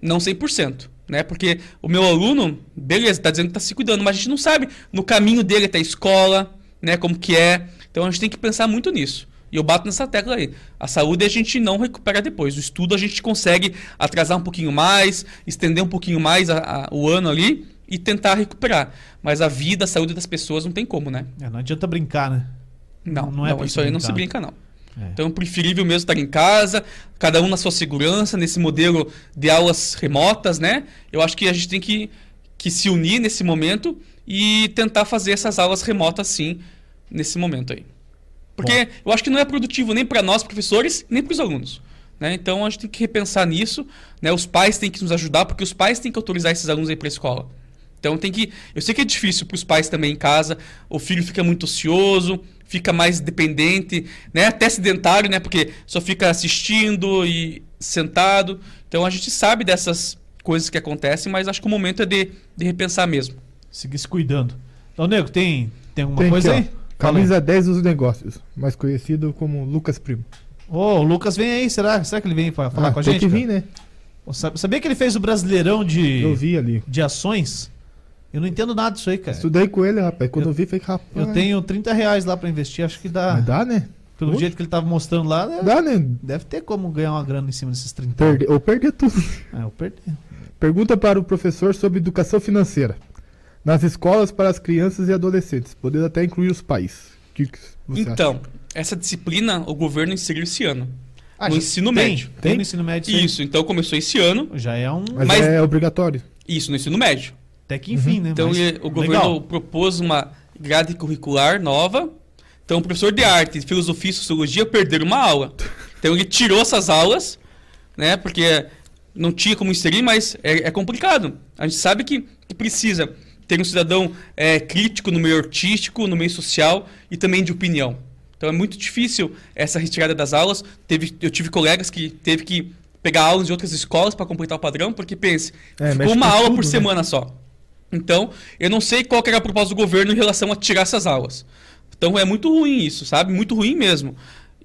[SPEAKER 3] não 100%. Né? Porque o meu aluno, beleza, está dizendo que está se cuidando, mas a gente não sabe no caminho dele até a escola, né? como que é. Então a gente tem que pensar muito nisso. E eu bato nessa tecla aí. A saúde a gente não recupera depois. O estudo a gente consegue atrasar um pouquinho mais, estender um pouquinho mais a, a, o ano ali e tentar recuperar. Mas a vida, a saúde das pessoas não tem como, né?
[SPEAKER 1] É, não adianta brincar, né?
[SPEAKER 3] Não,
[SPEAKER 1] Não
[SPEAKER 3] não,
[SPEAKER 1] é
[SPEAKER 3] isso aí não se brinca, não.
[SPEAKER 1] É.
[SPEAKER 3] Então é preferível mesmo estar em casa, cada um na sua segurança, nesse modelo de aulas remotas, né? Eu acho que a gente tem que, que se unir nesse momento e tentar fazer essas aulas remotas sim, nesse momento aí. Porque eu acho que não é produtivo nem para nós, professores, nem para os alunos. Né? Então a gente tem que repensar nisso. Né? Os pais têm que nos ajudar, porque os pais têm que autorizar esses alunos a ir para a escola. Então tem que. Eu sei que é difícil para os pais também em casa. O filho fica muito ocioso, fica mais dependente, né? Até sedentário, né? Porque só fica assistindo e sentado. Então a gente sabe dessas coisas que acontecem, mas acho que o momento é de, de repensar mesmo.
[SPEAKER 1] Seguir se cuidando. Então, Nego, tem, tem alguma
[SPEAKER 2] Tem
[SPEAKER 1] coisa
[SPEAKER 2] aqui,
[SPEAKER 1] aí?
[SPEAKER 2] ó, Camisa 10 dos negócios, mais conhecido como Lucas Primo.
[SPEAKER 1] Ô, o Lucas vem aí, será? Será que ele vem pra falar
[SPEAKER 2] Ah,
[SPEAKER 1] com a
[SPEAKER 2] tem
[SPEAKER 1] gente?
[SPEAKER 2] que
[SPEAKER 1] cara?
[SPEAKER 2] vir, né?
[SPEAKER 1] Pô, Sabia que ele fez o Brasileirão de,
[SPEAKER 2] Eu vi ali.
[SPEAKER 1] de ações? Eu não entendo nada disso aí, cara.
[SPEAKER 2] Estudei com ele, rapaz. Quando eu, vi, falei, rapaz.
[SPEAKER 1] Eu tenho 30 reais lá pra investir, acho que dá.
[SPEAKER 2] Mas dá, né?
[SPEAKER 1] Pelo
[SPEAKER 2] Poxa.
[SPEAKER 1] jeito que ele tava mostrando lá, deve,
[SPEAKER 2] Dá, né?
[SPEAKER 1] deve ter como ganhar uma grana em cima desses 30
[SPEAKER 2] Perder, ou perder tudo.
[SPEAKER 1] É, eu perdi.
[SPEAKER 2] Pergunta para o professor sobre educação financeira. Nas escolas para as crianças e adolescentes, podendo até incluir os pais. O que, que você acha?
[SPEAKER 3] Então, essa disciplina o governo inseriu esse ano.
[SPEAKER 1] Ah,
[SPEAKER 3] no ensino
[SPEAKER 1] tem,
[SPEAKER 3] médio.
[SPEAKER 1] Tem
[SPEAKER 2] Tem?
[SPEAKER 1] no ensino médio. sim.
[SPEAKER 3] Isso, então começou esse ano.
[SPEAKER 1] Já é um.
[SPEAKER 2] Mas,
[SPEAKER 3] Mas-
[SPEAKER 2] é obrigatório.
[SPEAKER 3] Isso, no ensino médio.
[SPEAKER 1] Até que enfim, né?
[SPEAKER 3] Então
[SPEAKER 1] Mas
[SPEAKER 3] o governo
[SPEAKER 1] legal.
[SPEAKER 3] propôs uma grade curricular nova. Então o professor de arte, filosofia e sociologia perderam uma aula. Então ele tirou essas aulas, né? Porque não tinha como inserir, mas é, é complicado. A gente sabe que, que precisa ter um cidadão é, crítico no meio artístico, no meio social e também de opinião. Então é muito difícil essa retirada das aulas. Teve, eu tive colegas que teve que pegar aulas de outras escolas para completar o padrão, porque pense,
[SPEAKER 2] É,
[SPEAKER 3] ficou uma aula
[SPEAKER 2] tudo,
[SPEAKER 3] por
[SPEAKER 2] né?
[SPEAKER 3] semana só. Então, eu não sei qual que era a proposta do governo em relação a tirar essas aulas. Então é muito ruim isso, sabe? Muito ruim mesmo.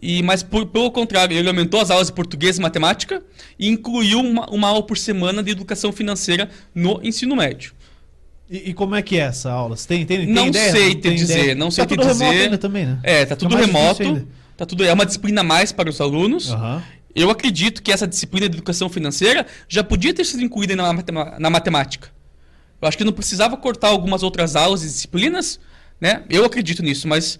[SPEAKER 3] E, mas por- pelo contrário, ele aumentou as aulas de português e matemática e incluiu uma, uma aula por semana de educação financeira no ensino médio.
[SPEAKER 1] E, e como é que é essa aula? Você tem, tem, tem
[SPEAKER 3] Não
[SPEAKER 1] ideia?
[SPEAKER 3] sei te
[SPEAKER 1] tem
[SPEAKER 3] dizer,
[SPEAKER 1] ideia?
[SPEAKER 3] não sei
[SPEAKER 1] tá
[SPEAKER 3] te
[SPEAKER 1] tudo remoto
[SPEAKER 3] dizer.
[SPEAKER 1] ainda também, né?
[SPEAKER 3] É, tá tudo remoto. Tá tudo, é uma disciplina a mais para os alunos.
[SPEAKER 1] Aham.
[SPEAKER 3] Eu acredito que essa disciplina de educação financeira já podia ter sido incluída na, na matemática. Eu acho que não precisava cortar algumas outras aulas e disciplinas, né? Eu acredito nisso, mas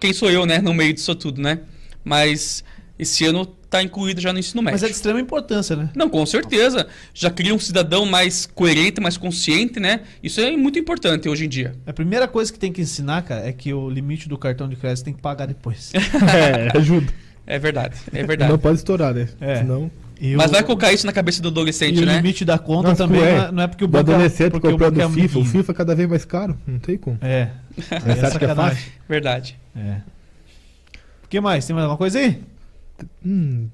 [SPEAKER 3] quem sou eu, né, no meio disso tudo, né? Mas esse ano tá incluído já no ensino médio.
[SPEAKER 1] Mas é de extrema importância, né?
[SPEAKER 3] Não, com certeza. Já cria um cidadão mais coerente, mais consciente, né? Isso é muito importante hoje em dia.
[SPEAKER 1] A primeira coisa que tem que ensinar, cara, é que o limite do cartão de crédito tem que pagar depois.
[SPEAKER 2] É, ajuda.
[SPEAKER 3] É verdade, é verdade.
[SPEAKER 2] Não pode estourar, né?
[SPEAKER 1] É.
[SPEAKER 2] Senão.
[SPEAKER 1] E
[SPEAKER 3] Mas
[SPEAKER 1] o-
[SPEAKER 3] vai colocar isso na cabeça do
[SPEAKER 1] e
[SPEAKER 3] adolescente,
[SPEAKER 1] o
[SPEAKER 3] né?
[SPEAKER 1] limite da conta
[SPEAKER 2] Nossa,
[SPEAKER 1] também é, não é porque o
[SPEAKER 2] O
[SPEAKER 1] banco é-
[SPEAKER 2] adolescente
[SPEAKER 1] porque o
[SPEAKER 2] comprando
[SPEAKER 1] banco é
[SPEAKER 2] FIFA, o
[SPEAKER 1] amiguinho.
[SPEAKER 2] FIFA cada vez mais caro. Não tem como.
[SPEAKER 1] É. É
[SPEAKER 2] é
[SPEAKER 1] sacanagem.
[SPEAKER 2] fácil?
[SPEAKER 3] Verdade.
[SPEAKER 1] É. O que mais? Tem mais alguma coisa aí?
[SPEAKER 2] Hum,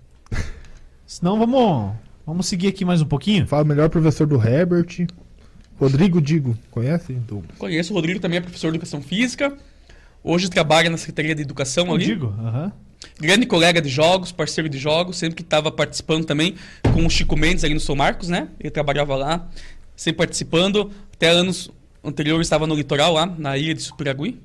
[SPEAKER 1] Senão vamos, vamos seguir aqui mais um pouquinho.
[SPEAKER 2] fala o melhor professor do Herbert. Rodrigo Digo, conhece? Douglas?
[SPEAKER 3] Conheço o Rodrigo, também é professor de educação física. Hoje trabalha na Secretaria de Educação
[SPEAKER 1] Eu
[SPEAKER 3] ali.
[SPEAKER 1] digo. aham.
[SPEAKER 3] Grande colega de jogos, parceiro de jogos, sempre que estava participando também com o Chico Mendes ali no São Marcos, né? Ele trabalhava lá, sempre participando. Até anos anteriores estava no litoral lá, na ilha de Superagui.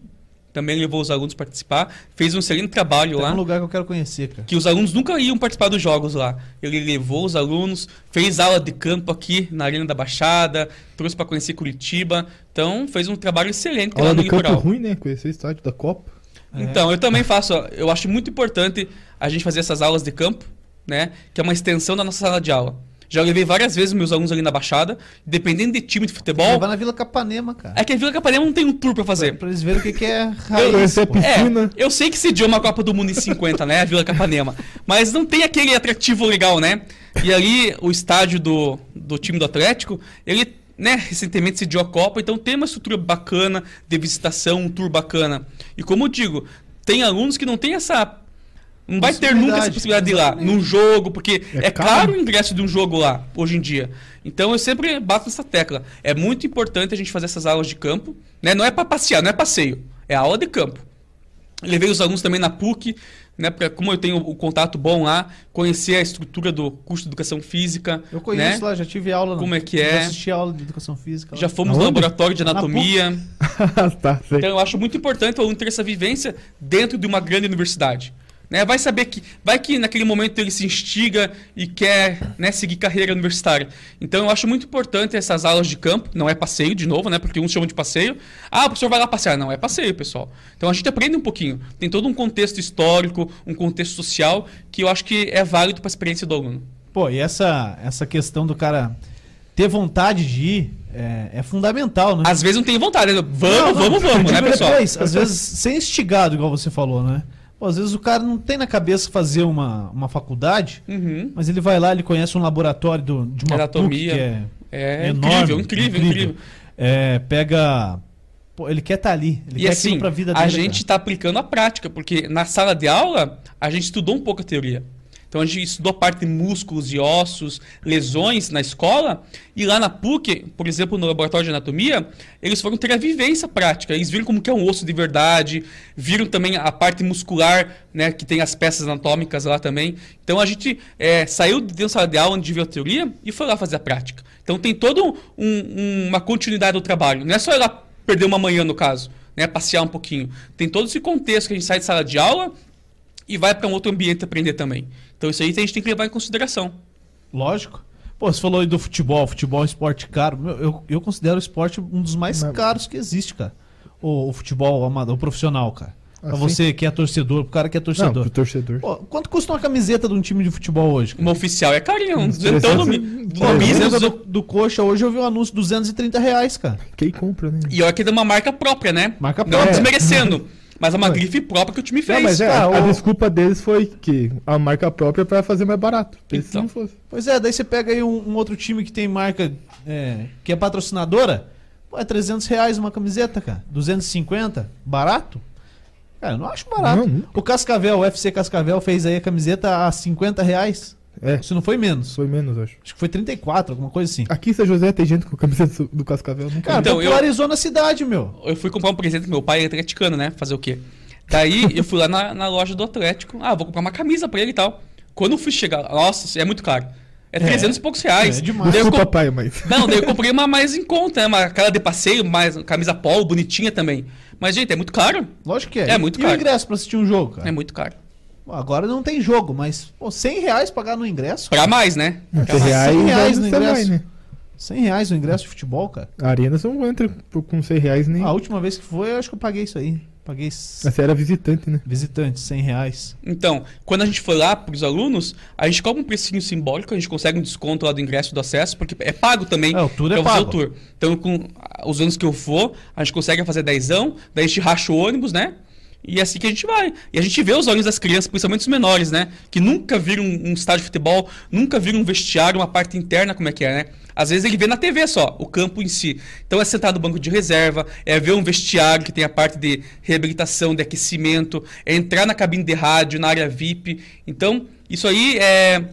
[SPEAKER 3] Também levou os alunos a participar. Fez um excelente trabalho
[SPEAKER 1] Tem
[SPEAKER 3] lá.
[SPEAKER 1] um lugar que eu quero conhecer, cara.
[SPEAKER 3] que os alunos nunca iam participar dos jogos lá. Ele levou os alunos, fez aula de campo aqui na Arena da Baixada, trouxe para conhecer Curitiba. Então, fez um trabalho excelente lá
[SPEAKER 2] Aula
[SPEAKER 3] no
[SPEAKER 2] do campo
[SPEAKER 3] litoral.
[SPEAKER 2] ruim, né? Conhecer o estádio da Copa.
[SPEAKER 1] É.
[SPEAKER 3] Então, eu também faço, eu acho muito importante a gente fazer essas aulas de campo, né, que é uma extensão da nossa sala de aula. Já levei várias vezes meus alunos ali na Baixada, dependendo de time de futebol.
[SPEAKER 1] Levar na Vila Capanema, cara.
[SPEAKER 3] É que a Vila Capanema não tem um tour pra fazer.
[SPEAKER 1] Pra eles verem o que, que é raiz.
[SPEAKER 2] piscina.
[SPEAKER 3] É, eu sei que sediou uma Copa do Mundo em 50, né? A Vila Capanema. Mas não tem aquele atrativo legal, né? E ali, o estádio do, do time do Atlético, ele, né, recentemente sediou a Copa, então tem uma estrutura bacana de visitação, um tour bacana. E como eu digo, tem alunos que não tem essa. Não vai ter nunca essa possibilidade de ir lá, num jogo, porque
[SPEAKER 2] É
[SPEAKER 3] é,
[SPEAKER 2] caro.
[SPEAKER 3] caro o ingresso de um jogo lá, hoje em dia. Então eu sempre bato nessa tecla. É muito importante a gente fazer essas aulas de campo. Né? Não é para passear, não é passeio. É aula de campo. Levei os alunos também na PUC, né? Pra, como eu tenho o contato bom lá, conhecer a estrutura do curso de educação física.
[SPEAKER 1] Eu conheço
[SPEAKER 3] né?
[SPEAKER 1] lá, já tive aula.
[SPEAKER 3] Como é que
[SPEAKER 1] Já
[SPEAKER 3] é?
[SPEAKER 1] assisti aula de educação física. lá.
[SPEAKER 3] Já fomos no laboratório de
[SPEAKER 1] Na
[SPEAKER 3] anatomia.
[SPEAKER 2] tá.
[SPEAKER 3] Então eu acho muito importante o aluno ter essa vivência dentro de uma grande universidade. Né? Vai saber que. Vai que naquele momento ele se instiga e quer né, seguir carreira universitária. Então eu acho muito importante essas aulas de campo. Não é passeio, de novo, né? Porque uns chamam de passeio. Ah, o professor vai lá passear. Não, é passeio, pessoal. Então a gente aprende um pouquinho. Tem todo um contexto histórico, um contexto social, que eu acho que é válido para a experiência do aluno.
[SPEAKER 1] Pô, e essa, essa questão do cara ter vontade de ir é, é fundamental, né?
[SPEAKER 3] Às vezes não tem vontade, né? Vamos,
[SPEAKER 1] Não, não,
[SPEAKER 3] vamos, vamos, né,
[SPEAKER 1] digo
[SPEAKER 3] pessoal?
[SPEAKER 1] Depois, às vezes ser instigado, igual você falou, né? Pô, às vezes o cara não tem na cabeça fazer uma, uma faculdade,
[SPEAKER 3] Uhum.
[SPEAKER 1] mas ele vai lá, ele conhece um laboratório do- de uma
[SPEAKER 3] Anatomia.
[SPEAKER 1] PUC que é
[SPEAKER 3] É
[SPEAKER 1] enorme,
[SPEAKER 3] incrível, incrível, incrível.
[SPEAKER 1] É, pega... Pô, ele quer estar ali, ele
[SPEAKER 3] E
[SPEAKER 1] quer
[SPEAKER 3] assim,
[SPEAKER 1] aquilo pra vida
[SPEAKER 3] a
[SPEAKER 1] dele.
[SPEAKER 3] gente está aplicando a prática, porque na sala de aula a gente estudou um pouco a teoria. Então a gente estudou a parte de músculos e ossos, lesões na escola, e lá na PUC, por exemplo, no laboratório de anatomia, eles foram ter a vivência prática. Eles viram como que é um osso de verdade, viram também a parte muscular, né, que tem as peças anatômicas lá também. Então a gente é, saiu de dentro da sala de aula onde viu a teoria e foi lá fazer a prática. Então tem toda um, um, uma continuidade do trabalho. Não é só ir lá perder uma manhã, no caso, né, passear um pouquinho. Tem todo esse contexto que a gente sai de sala de aula e vai para um outro ambiente aprender também. Então isso aí a gente tem que levar em consideração.
[SPEAKER 1] Lógico. Pô, você falou aí do futebol, futebol é um esporte caro. Meu, Eu, eu considero o esporte um dos mais
[SPEAKER 2] Mas-
[SPEAKER 1] caros que existe, cara. O, o futebol amador, o profissional, cara. Pra
[SPEAKER 2] Assim?
[SPEAKER 1] você que é torcedor, pro cara que é
[SPEAKER 2] Não,
[SPEAKER 1] torcedor.
[SPEAKER 2] pro torcedor.
[SPEAKER 1] Pô, quanto custa uma camiseta de um time de futebol hoje? cara?
[SPEAKER 3] Uma oficial é carinho, um
[SPEAKER 2] Uns
[SPEAKER 3] duzentão no,
[SPEAKER 2] 300,
[SPEAKER 3] mi-
[SPEAKER 1] Pô, a
[SPEAKER 3] no mínimo.
[SPEAKER 1] camiseta do, do Coxa hoje eu vi um anúncio de 230 reais, cara.
[SPEAKER 2] Quem compra, né?
[SPEAKER 3] E olha que é de uma marca própria, né?
[SPEAKER 1] Marca
[SPEAKER 3] Não
[SPEAKER 1] própria.
[SPEAKER 3] desmerecendo, mas é uma grife própria que o time fez.
[SPEAKER 2] Não, mas é,
[SPEAKER 1] Ah,
[SPEAKER 2] a,
[SPEAKER 1] o-
[SPEAKER 2] desculpa deles foi que a marca própria é pra fazer mais barato.
[SPEAKER 3] Então.
[SPEAKER 2] não fosse.
[SPEAKER 1] Pois é, daí você pega aí um, um outro time que tem marca é, que é patrocinadora. Pô, é 300 reais uma camiseta, cara. 250? Barato? Cara, eu não acho barato.
[SPEAKER 2] Não,
[SPEAKER 1] o Cascavel, o UFC Cascavel fez aí a camiseta a 50 reais.
[SPEAKER 2] É,
[SPEAKER 1] Se não foi menos.
[SPEAKER 2] foi menos, acho.
[SPEAKER 1] Acho que foi 34, alguma coisa assim.
[SPEAKER 2] Aqui em São José tem gente com camiseta do- Cascavel. Não
[SPEAKER 1] Cara,
[SPEAKER 3] Então, eu-
[SPEAKER 1] popularizou na cidade, meu.
[SPEAKER 3] Eu fui comprar um presente pro meu pai, ele é atleticano, né? Fazer o quê? Daí eu fui lá na, na loja do Atlético. Ah, vou comprar uma camisa pra ele e tal. Quando eu fui chegar, nossa, é muito caro. É 300 e poucos reais.
[SPEAKER 1] é demais.
[SPEAKER 3] Daí eu comp-
[SPEAKER 2] pai, mas.
[SPEAKER 3] Não, daí eu comprei uma mais em conta, né? Uma aquela de passeio, mais camisa polo, bonitinha também. Mas, gente, é muito caro.
[SPEAKER 1] Lógico que é.
[SPEAKER 3] É muito
[SPEAKER 1] e
[SPEAKER 3] caro.
[SPEAKER 1] o ingresso pra assistir um jogo, cara?
[SPEAKER 3] É muito caro.
[SPEAKER 1] Agora não tem jogo, mas pô, 100 reais pagar no ingresso?
[SPEAKER 3] Pra mais, né?
[SPEAKER 2] 100 reais,
[SPEAKER 1] 100 reais no ingresso.
[SPEAKER 2] né?
[SPEAKER 1] 100 reais o ingresso de futebol, cara.
[SPEAKER 2] A arena você não entra por- com 100 reais nem.
[SPEAKER 1] A última vez que foi, eu acho que eu paguei isso aí. Paguei
[SPEAKER 2] Você era visitante, né?
[SPEAKER 1] visitante, 100 reais.
[SPEAKER 3] Então, quando a gente foi lá pros alunos, a gente cobra um precinho simbólico, a gente consegue um desconto lá do ingresso do acesso, porque é pago também.
[SPEAKER 1] É, o tour é pago.
[SPEAKER 3] o tour. Então, com os anos que eu for, a gente consegue fazer dezão, daí a gente racha o ônibus, né? E é assim que a gente vai. E a gente vê os olhos das crianças, principalmente os menores, né? Que nunca viram um estádio de futebol, nunca viram um vestiário, uma parte interna, como é que é, né? Às vezes ele vê na TV só, o campo em si. Então é sentar no banco de reserva, é ver um vestiário que tem a parte de reabilitação, de aquecimento, é entrar na cabine de rádio, na área VIP. Então, isso aí é.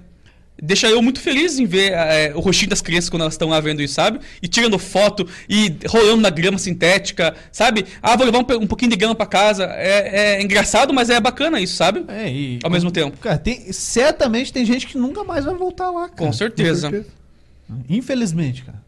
[SPEAKER 3] Deixa eu muito feliz em ver é, o rostinho das crianças quando elas estão lá vendo isso, sabe? E tirando foto e rolando na grama sintética, sabe? Ah, vou levar um, um pouquinho de grama pra casa. É, é engraçado, mas é bacana isso, sabe?
[SPEAKER 1] É, e.
[SPEAKER 3] Ao mesmo tempo.
[SPEAKER 1] Cara, tem, certamente tem gente que nunca mais vai voltar lá, cara.
[SPEAKER 3] Com certeza.
[SPEAKER 1] Infelizmente, cara.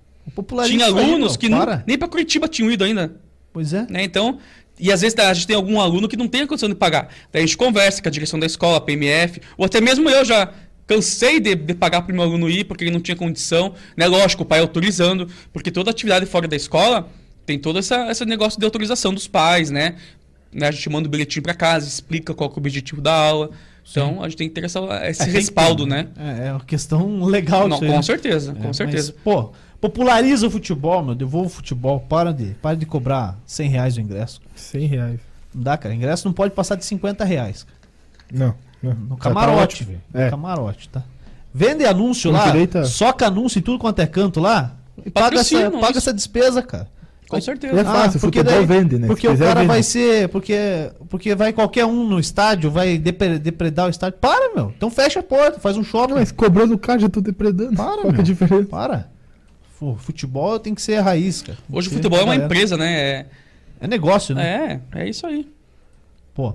[SPEAKER 3] Tinha
[SPEAKER 1] aí,
[SPEAKER 3] alunos
[SPEAKER 1] meu,
[SPEAKER 3] que não-
[SPEAKER 1] para.
[SPEAKER 3] nem pra Curitiba tinham ido ainda.
[SPEAKER 1] Pois é.
[SPEAKER 3] né? Então, e às vezes tá, a gente tem algum aluno que não tem a condição de pagar. Daí a gente conversa com a direção da escola, a PMF, ou até mesmo eu já cansei de, de pagar para o meu aluno ir porque ele não tinha condição, né? Lógico, o pai autorizando, porque toda atividade fora da escola tem todo essa, esse negócio de autorização dos pais, né? Né, A gente manda o bilhetinho para casa, explica qual que é o objetivo da aula. Então a gente tem que ter essa, esse
[SPEAKER 1] É, tem que
[SPEAKER 3] respaldo, né?
[SPEAKER 1] É, é uma questão legal
[SPEAKER 3] Não,
[SPEAKER 1] isso aí,
[SPEAKER 3] com
[SPEAKER 1] né?
[SPEAKER 3] certeza,
[SPEAKER 1] É,
[SPEAKER 3] com
[SPEAKER 1] mas,
[SPEAKER 3] certeza.
[SPEAKER 1] pô, populariza o futebol, meu. Devolva o futebol. Para de, para de cobrar 100 reais o ingresso.
[SPEAKER 2] 100 reais.
[SPEAKER 1] Não dá, cara. Ingresso não pode passar de 50 reais.
[SPEAKER 2] Não. Não.
[SPEAKER 1] No
[SPEAKER 2] tá
[SPEAKER 1] camarote, velho.
[SPEAKER 2] É.
[SPEAKER 1] No camarote, tá? Vende anúncio
[SPEAKER 2] Com
[SPEAKER 1] lá,
[SPEAKER 2] direito a-
[SPEAKER 1] soca anúncio e tudo quanto é canto lá. E paga, essa, paga essa despesa, cara.
[SPEAKER 3] Com
[SPEAKER 2] É
[SPEAKER 3] certeza.
[SPEAKER 2] fácil,
[SPEAKER 1] porque
[SPEAKER 2] futebol
[SPEAKER 1] daí-
[SPEAKER 2] vende, né?
[SPEAKER 1] Porque o cara
[SPEAKER 2] vende.
[SPEAKER 1] vai ser. Porque, porque vai qualquer um no estádio, vai depre- depredar o estádio. Para, meu. Então fecha a porta, faz um shopping.
[SPEAKER 2] Não, mas cobrou no caixa, já tô depredando.
[SPEAKER 1] Para,
[SPEAKER 2] Qual é
[SPEAKER 1] meu.
[SPEAKER 2] a diferença?
[SPEAKER 1] Para. Pô, futebol tem que ser a raiz, cara.
[SPEAKER 3] Hoje o futebol é uma
[SPEAKER 1] galera.
[SPEAKER 3] empresa, né?
[SPEAKER 1] É negócio, né?
[SPEAKER 3] É, é isso aí.
[SPEAKER 1] Pô.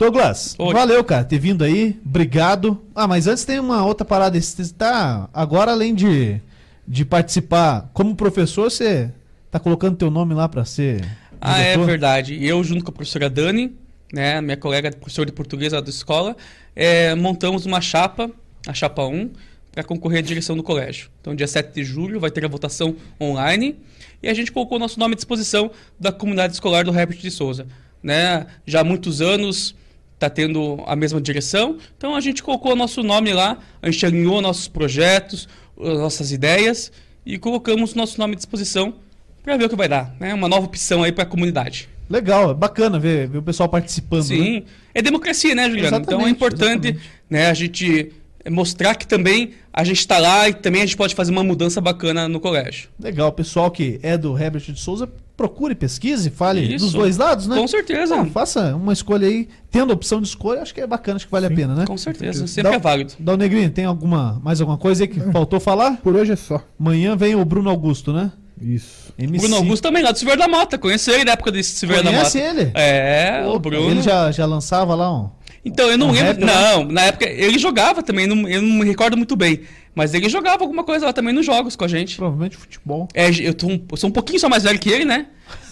[SPEAKER 1] Douglas,
[SPEAKER 3] Oi.
[SPEAKER 1] valeu, cara, ter vindo aí. Obrigado. Ah, mas antes tem uma outra parada. Você tá. Agora, além de, de participar como professor, você tá colocando teu nome lá pra ser.
[SPEAKER 3] Ah, é
[SPEAKER 1] diretor?
[SPEAKER 3] verdade. Eu, junto com a professora Dani, né, minha colega professora de português lá da escola, é, montamos uma chapa, a chapa 1, para concorrer à direção do colégio. Então, dia 7 de julho vai ter a votação online e a gente colocou o nosso nome à disposição da comunidade escolar do Herbert de Souza. Né? Já há muitos anos está tendo a mesma direção, então a gente colocou o nosso nome lá, a gente alinhou nossos projetos, as nossas ideias e colocamos o nosso nome à disposição para ver o que vai dar. Né? Uma nova opção aí para a comunidade.
[SPEAKER 1] Legal, é bacana ver, ver o pessoal participando. né?
[SPEAKER 3] Sim, é democracia, né, Juliano? então é
[SPEAKER 1] Exatamente,
[SPEAKER 3] importante
[SPEAKER 1] exatamente.
[SPEAKER 3] né, a gente mostrar que também a gente está lá e também a gente pode fazer uma mudança bacana no colégio.
[SPEAKER 1] Legal, o pessoal que é do Herbert de Souza, procure, pesquise, fale
[SPEAKER 3] Isso.
[SPEAKER 1] dos dois lados, né?
[SPEAKER 3] Com certeza.
[SPEAKER 1] Não, faça uma escolha aí, tendo a opção de escolha, acho que é bacana, acho que vale a pena, né?
[SPEAKER 3] Com certeza, sempre
[SPEAKER 1] Dá-
[SPEAKER 3] é válido.
[SPEAKER 1] Dá o Negrinho, tem alguma, mais alguma coisa aí que faltou falar?
[SPEAKER 2] Por hoje é só.
[SPEAKER 1] Amanhã vem o Bruno Augusto, né?
[SPEAKER 2] Isso.
[SPEAKER 1] MC.
[SPEAKER 3] Bruno Augusto também, lá do Silveira da Mota. Conheceu ele na época desse Silveira da
[SPEAKER 1] Conhece
[SPEAKER 3] Mota.
[SPEAKER 1] ele?
[SPEAKER 3] É, o Bruno.
[SPEAKER 1] Ele já, já lançava lá um.
[SPEAKER 3] Então, eu não
[SPEAKER 1] Um
[SPEAKER 3] lembro.
[SPEAKER 1] rap, né?
[SPEAKER 3] Não, na época ele jogava também, não- eu não me recordo muito bem. Mas ele jogava alguma coisa lá também nos jogos com a gente.
[SPEAKER 1] Provavelmente futebol.
[SPEAKER 3] É, eu, tô um- eu sou um pouquinho só mais velho que ele, né?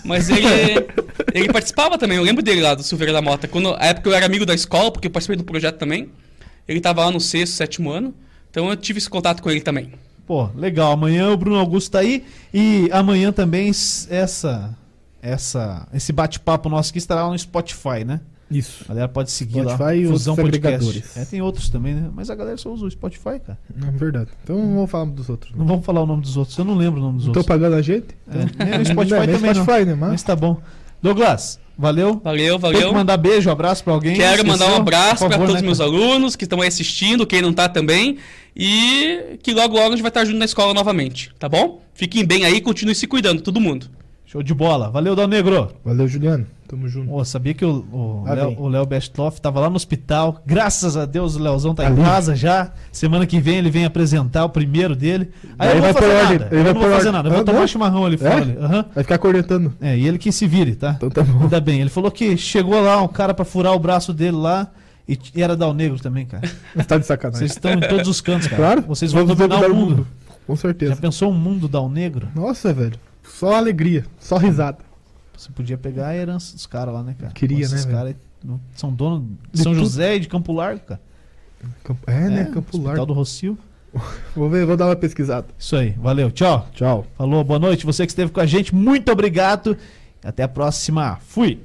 [SPEAKER 3] Mas ele, ele participava também. Eu lembro dele lá do Silveira da Mota. Quando, a época eu era amigo da escola, porque eu participei do projeto também. Ele tava lá no sexto, sétimo ano. Então eu tive esse contato com ele também.
[SPEAKER 1] Pô, legal. Amanhã o Bruno Augusto tá aí. E amanhã também essa, essa, esse bate-papo nosso aqui estará lá no Spotify, né?
[SPEAKER 2] Isso.
[SPEAKER 1] A galera pode seguir lá.
[SPEAKER 2] Spotify e os
[SPEAKER 1] Fusão Podcast.
[SPEAKER 2] agregadores.
[SPEAKER 1] É, tem outros também, né? Mas a galera só usa o Spotify, cara.
[SPEAKER 2] Não, é verdade. Então não vou falar dos outros.
[SPEAKER 1] Não vamos falar o nome dos outros. Eu não lembro o nome dos
[SPEAKER 2] Não tô
[SPEAKER 1] outros.
[SPEAKER 2] pagando a gente?
[SPEAKER 1] É, nem o Spotify
[SPEAKER 2] Não é
[SPEAKER 1] também
[SPEAKER 2] Spotify, né?
[SPEAKER 1] não.
[SPEAKER 2] Mas...
[SPEAKER 1] Mas tá bom. Douglas, valeu.
[SPEAKER 3] Valeu,
[SPEAKER 1] Tem que
[SPEAKER 3] valeu.
[SPEAKER 1] mandar beijo, abraço pra alguém.
[SPEAKER 3] Quero
[SPEAKER 1] Esqueceu?
[SPEAKER 3] mandar um abraço para todos os
[SPEAKER 1] né,
[SPEAKER 3] meus
[SPEAKER 1] cara?
[SPEAKER 3] alunos que estão aí assistindo, quem não tá também. E que logo logo a gente vai estar junto na escola novamente, tá bom? Fiquem bem aí, continuem se cuidando, todo mundo.
[SPEAKER 1] Show de bola. Valeu, Dal Negro.
[SPEAKER 2] Valeu, Juliano. Tamo junto.
[SPEAKER 1] Pô, sabia que o, o
[SPEAKER 2] Lá
[SPEAKER 1] Léo- o Léo Bestloff tava lá no hospital. Graças a Deus o Leozão tá em casa já. Semana que vem ele vem apresentar o primeiro dele. Aí
[SPEAKER 2] Daí
[SPEAKER 1] eu não vou fazer nada. Eu
[SPEAKER 2] vai
[SPEAKER 1] não vou fazer nada. Eu vou
[SPEAKER 2] Ah,
[SPEAKER 1] tomar
[SPEAKER 2] não?
[SPEAKER 1] chimarrão ali
[SPEAKER 2] É?
[SPEAKER 1] fora. ali. Aham.
[SPEAKER 2] Vai ficar cornetando.
[SPEAKER 1] É, e ele que se vire, tá?
[SPEAKER 2] Então tá bom.
[SPEAKER 1] Ainda bem. Ele falou que chegou lá um cara pra furar o braço dele lá. E e era Dal Negro também, cara.
[SPEAKER 2] Tá de sacanagem.
[SPEAKER 1] Vocês estão em todos os cantos, cara.
[SPEAKER 2] Claro.
[SPEAKER 1] Vocês vão dominar o
[SPEAKER 2] dominar
[SPEAKER 1] mundo.
[SPEAKER 2] Com
[SPEAKER 1] Já
[SPEAKER 2] certeza.
[SPEAKER 1] pensou um mundo Dal Negro?
[SPEAKER 2] Nossa, velho. Só alegria. Só risada.
[SPEAKER 1] Você podia pegar a herança dos caras lá, né, cara?
[SPEAKER 2] Queria, né,
[SPEAKER 1] caras são donos de
[SPEAKER 2] De
[SPEAKER 1] São
[SPEAKER 2] tudo.
[SPEAKER 1] José e de Campo Largo, cara.
[SPEAKER 2] Campo- É, né? Campo
[SPEAKER 1] Hospital
[SPEAKER 2] Largo.
[SPEAKER 1] do Rocio.
[SPEAKER 2] Vou ver, vou dar uma pesquisada.
[SPEAKER 1] Isso aí, valeu, tchau.
[SPEAKER 2] Tchau.
[SPEAKER 1] Falou, boa noite. Você que esteve com a gente, muito obrigado. Até a próxima. Fui.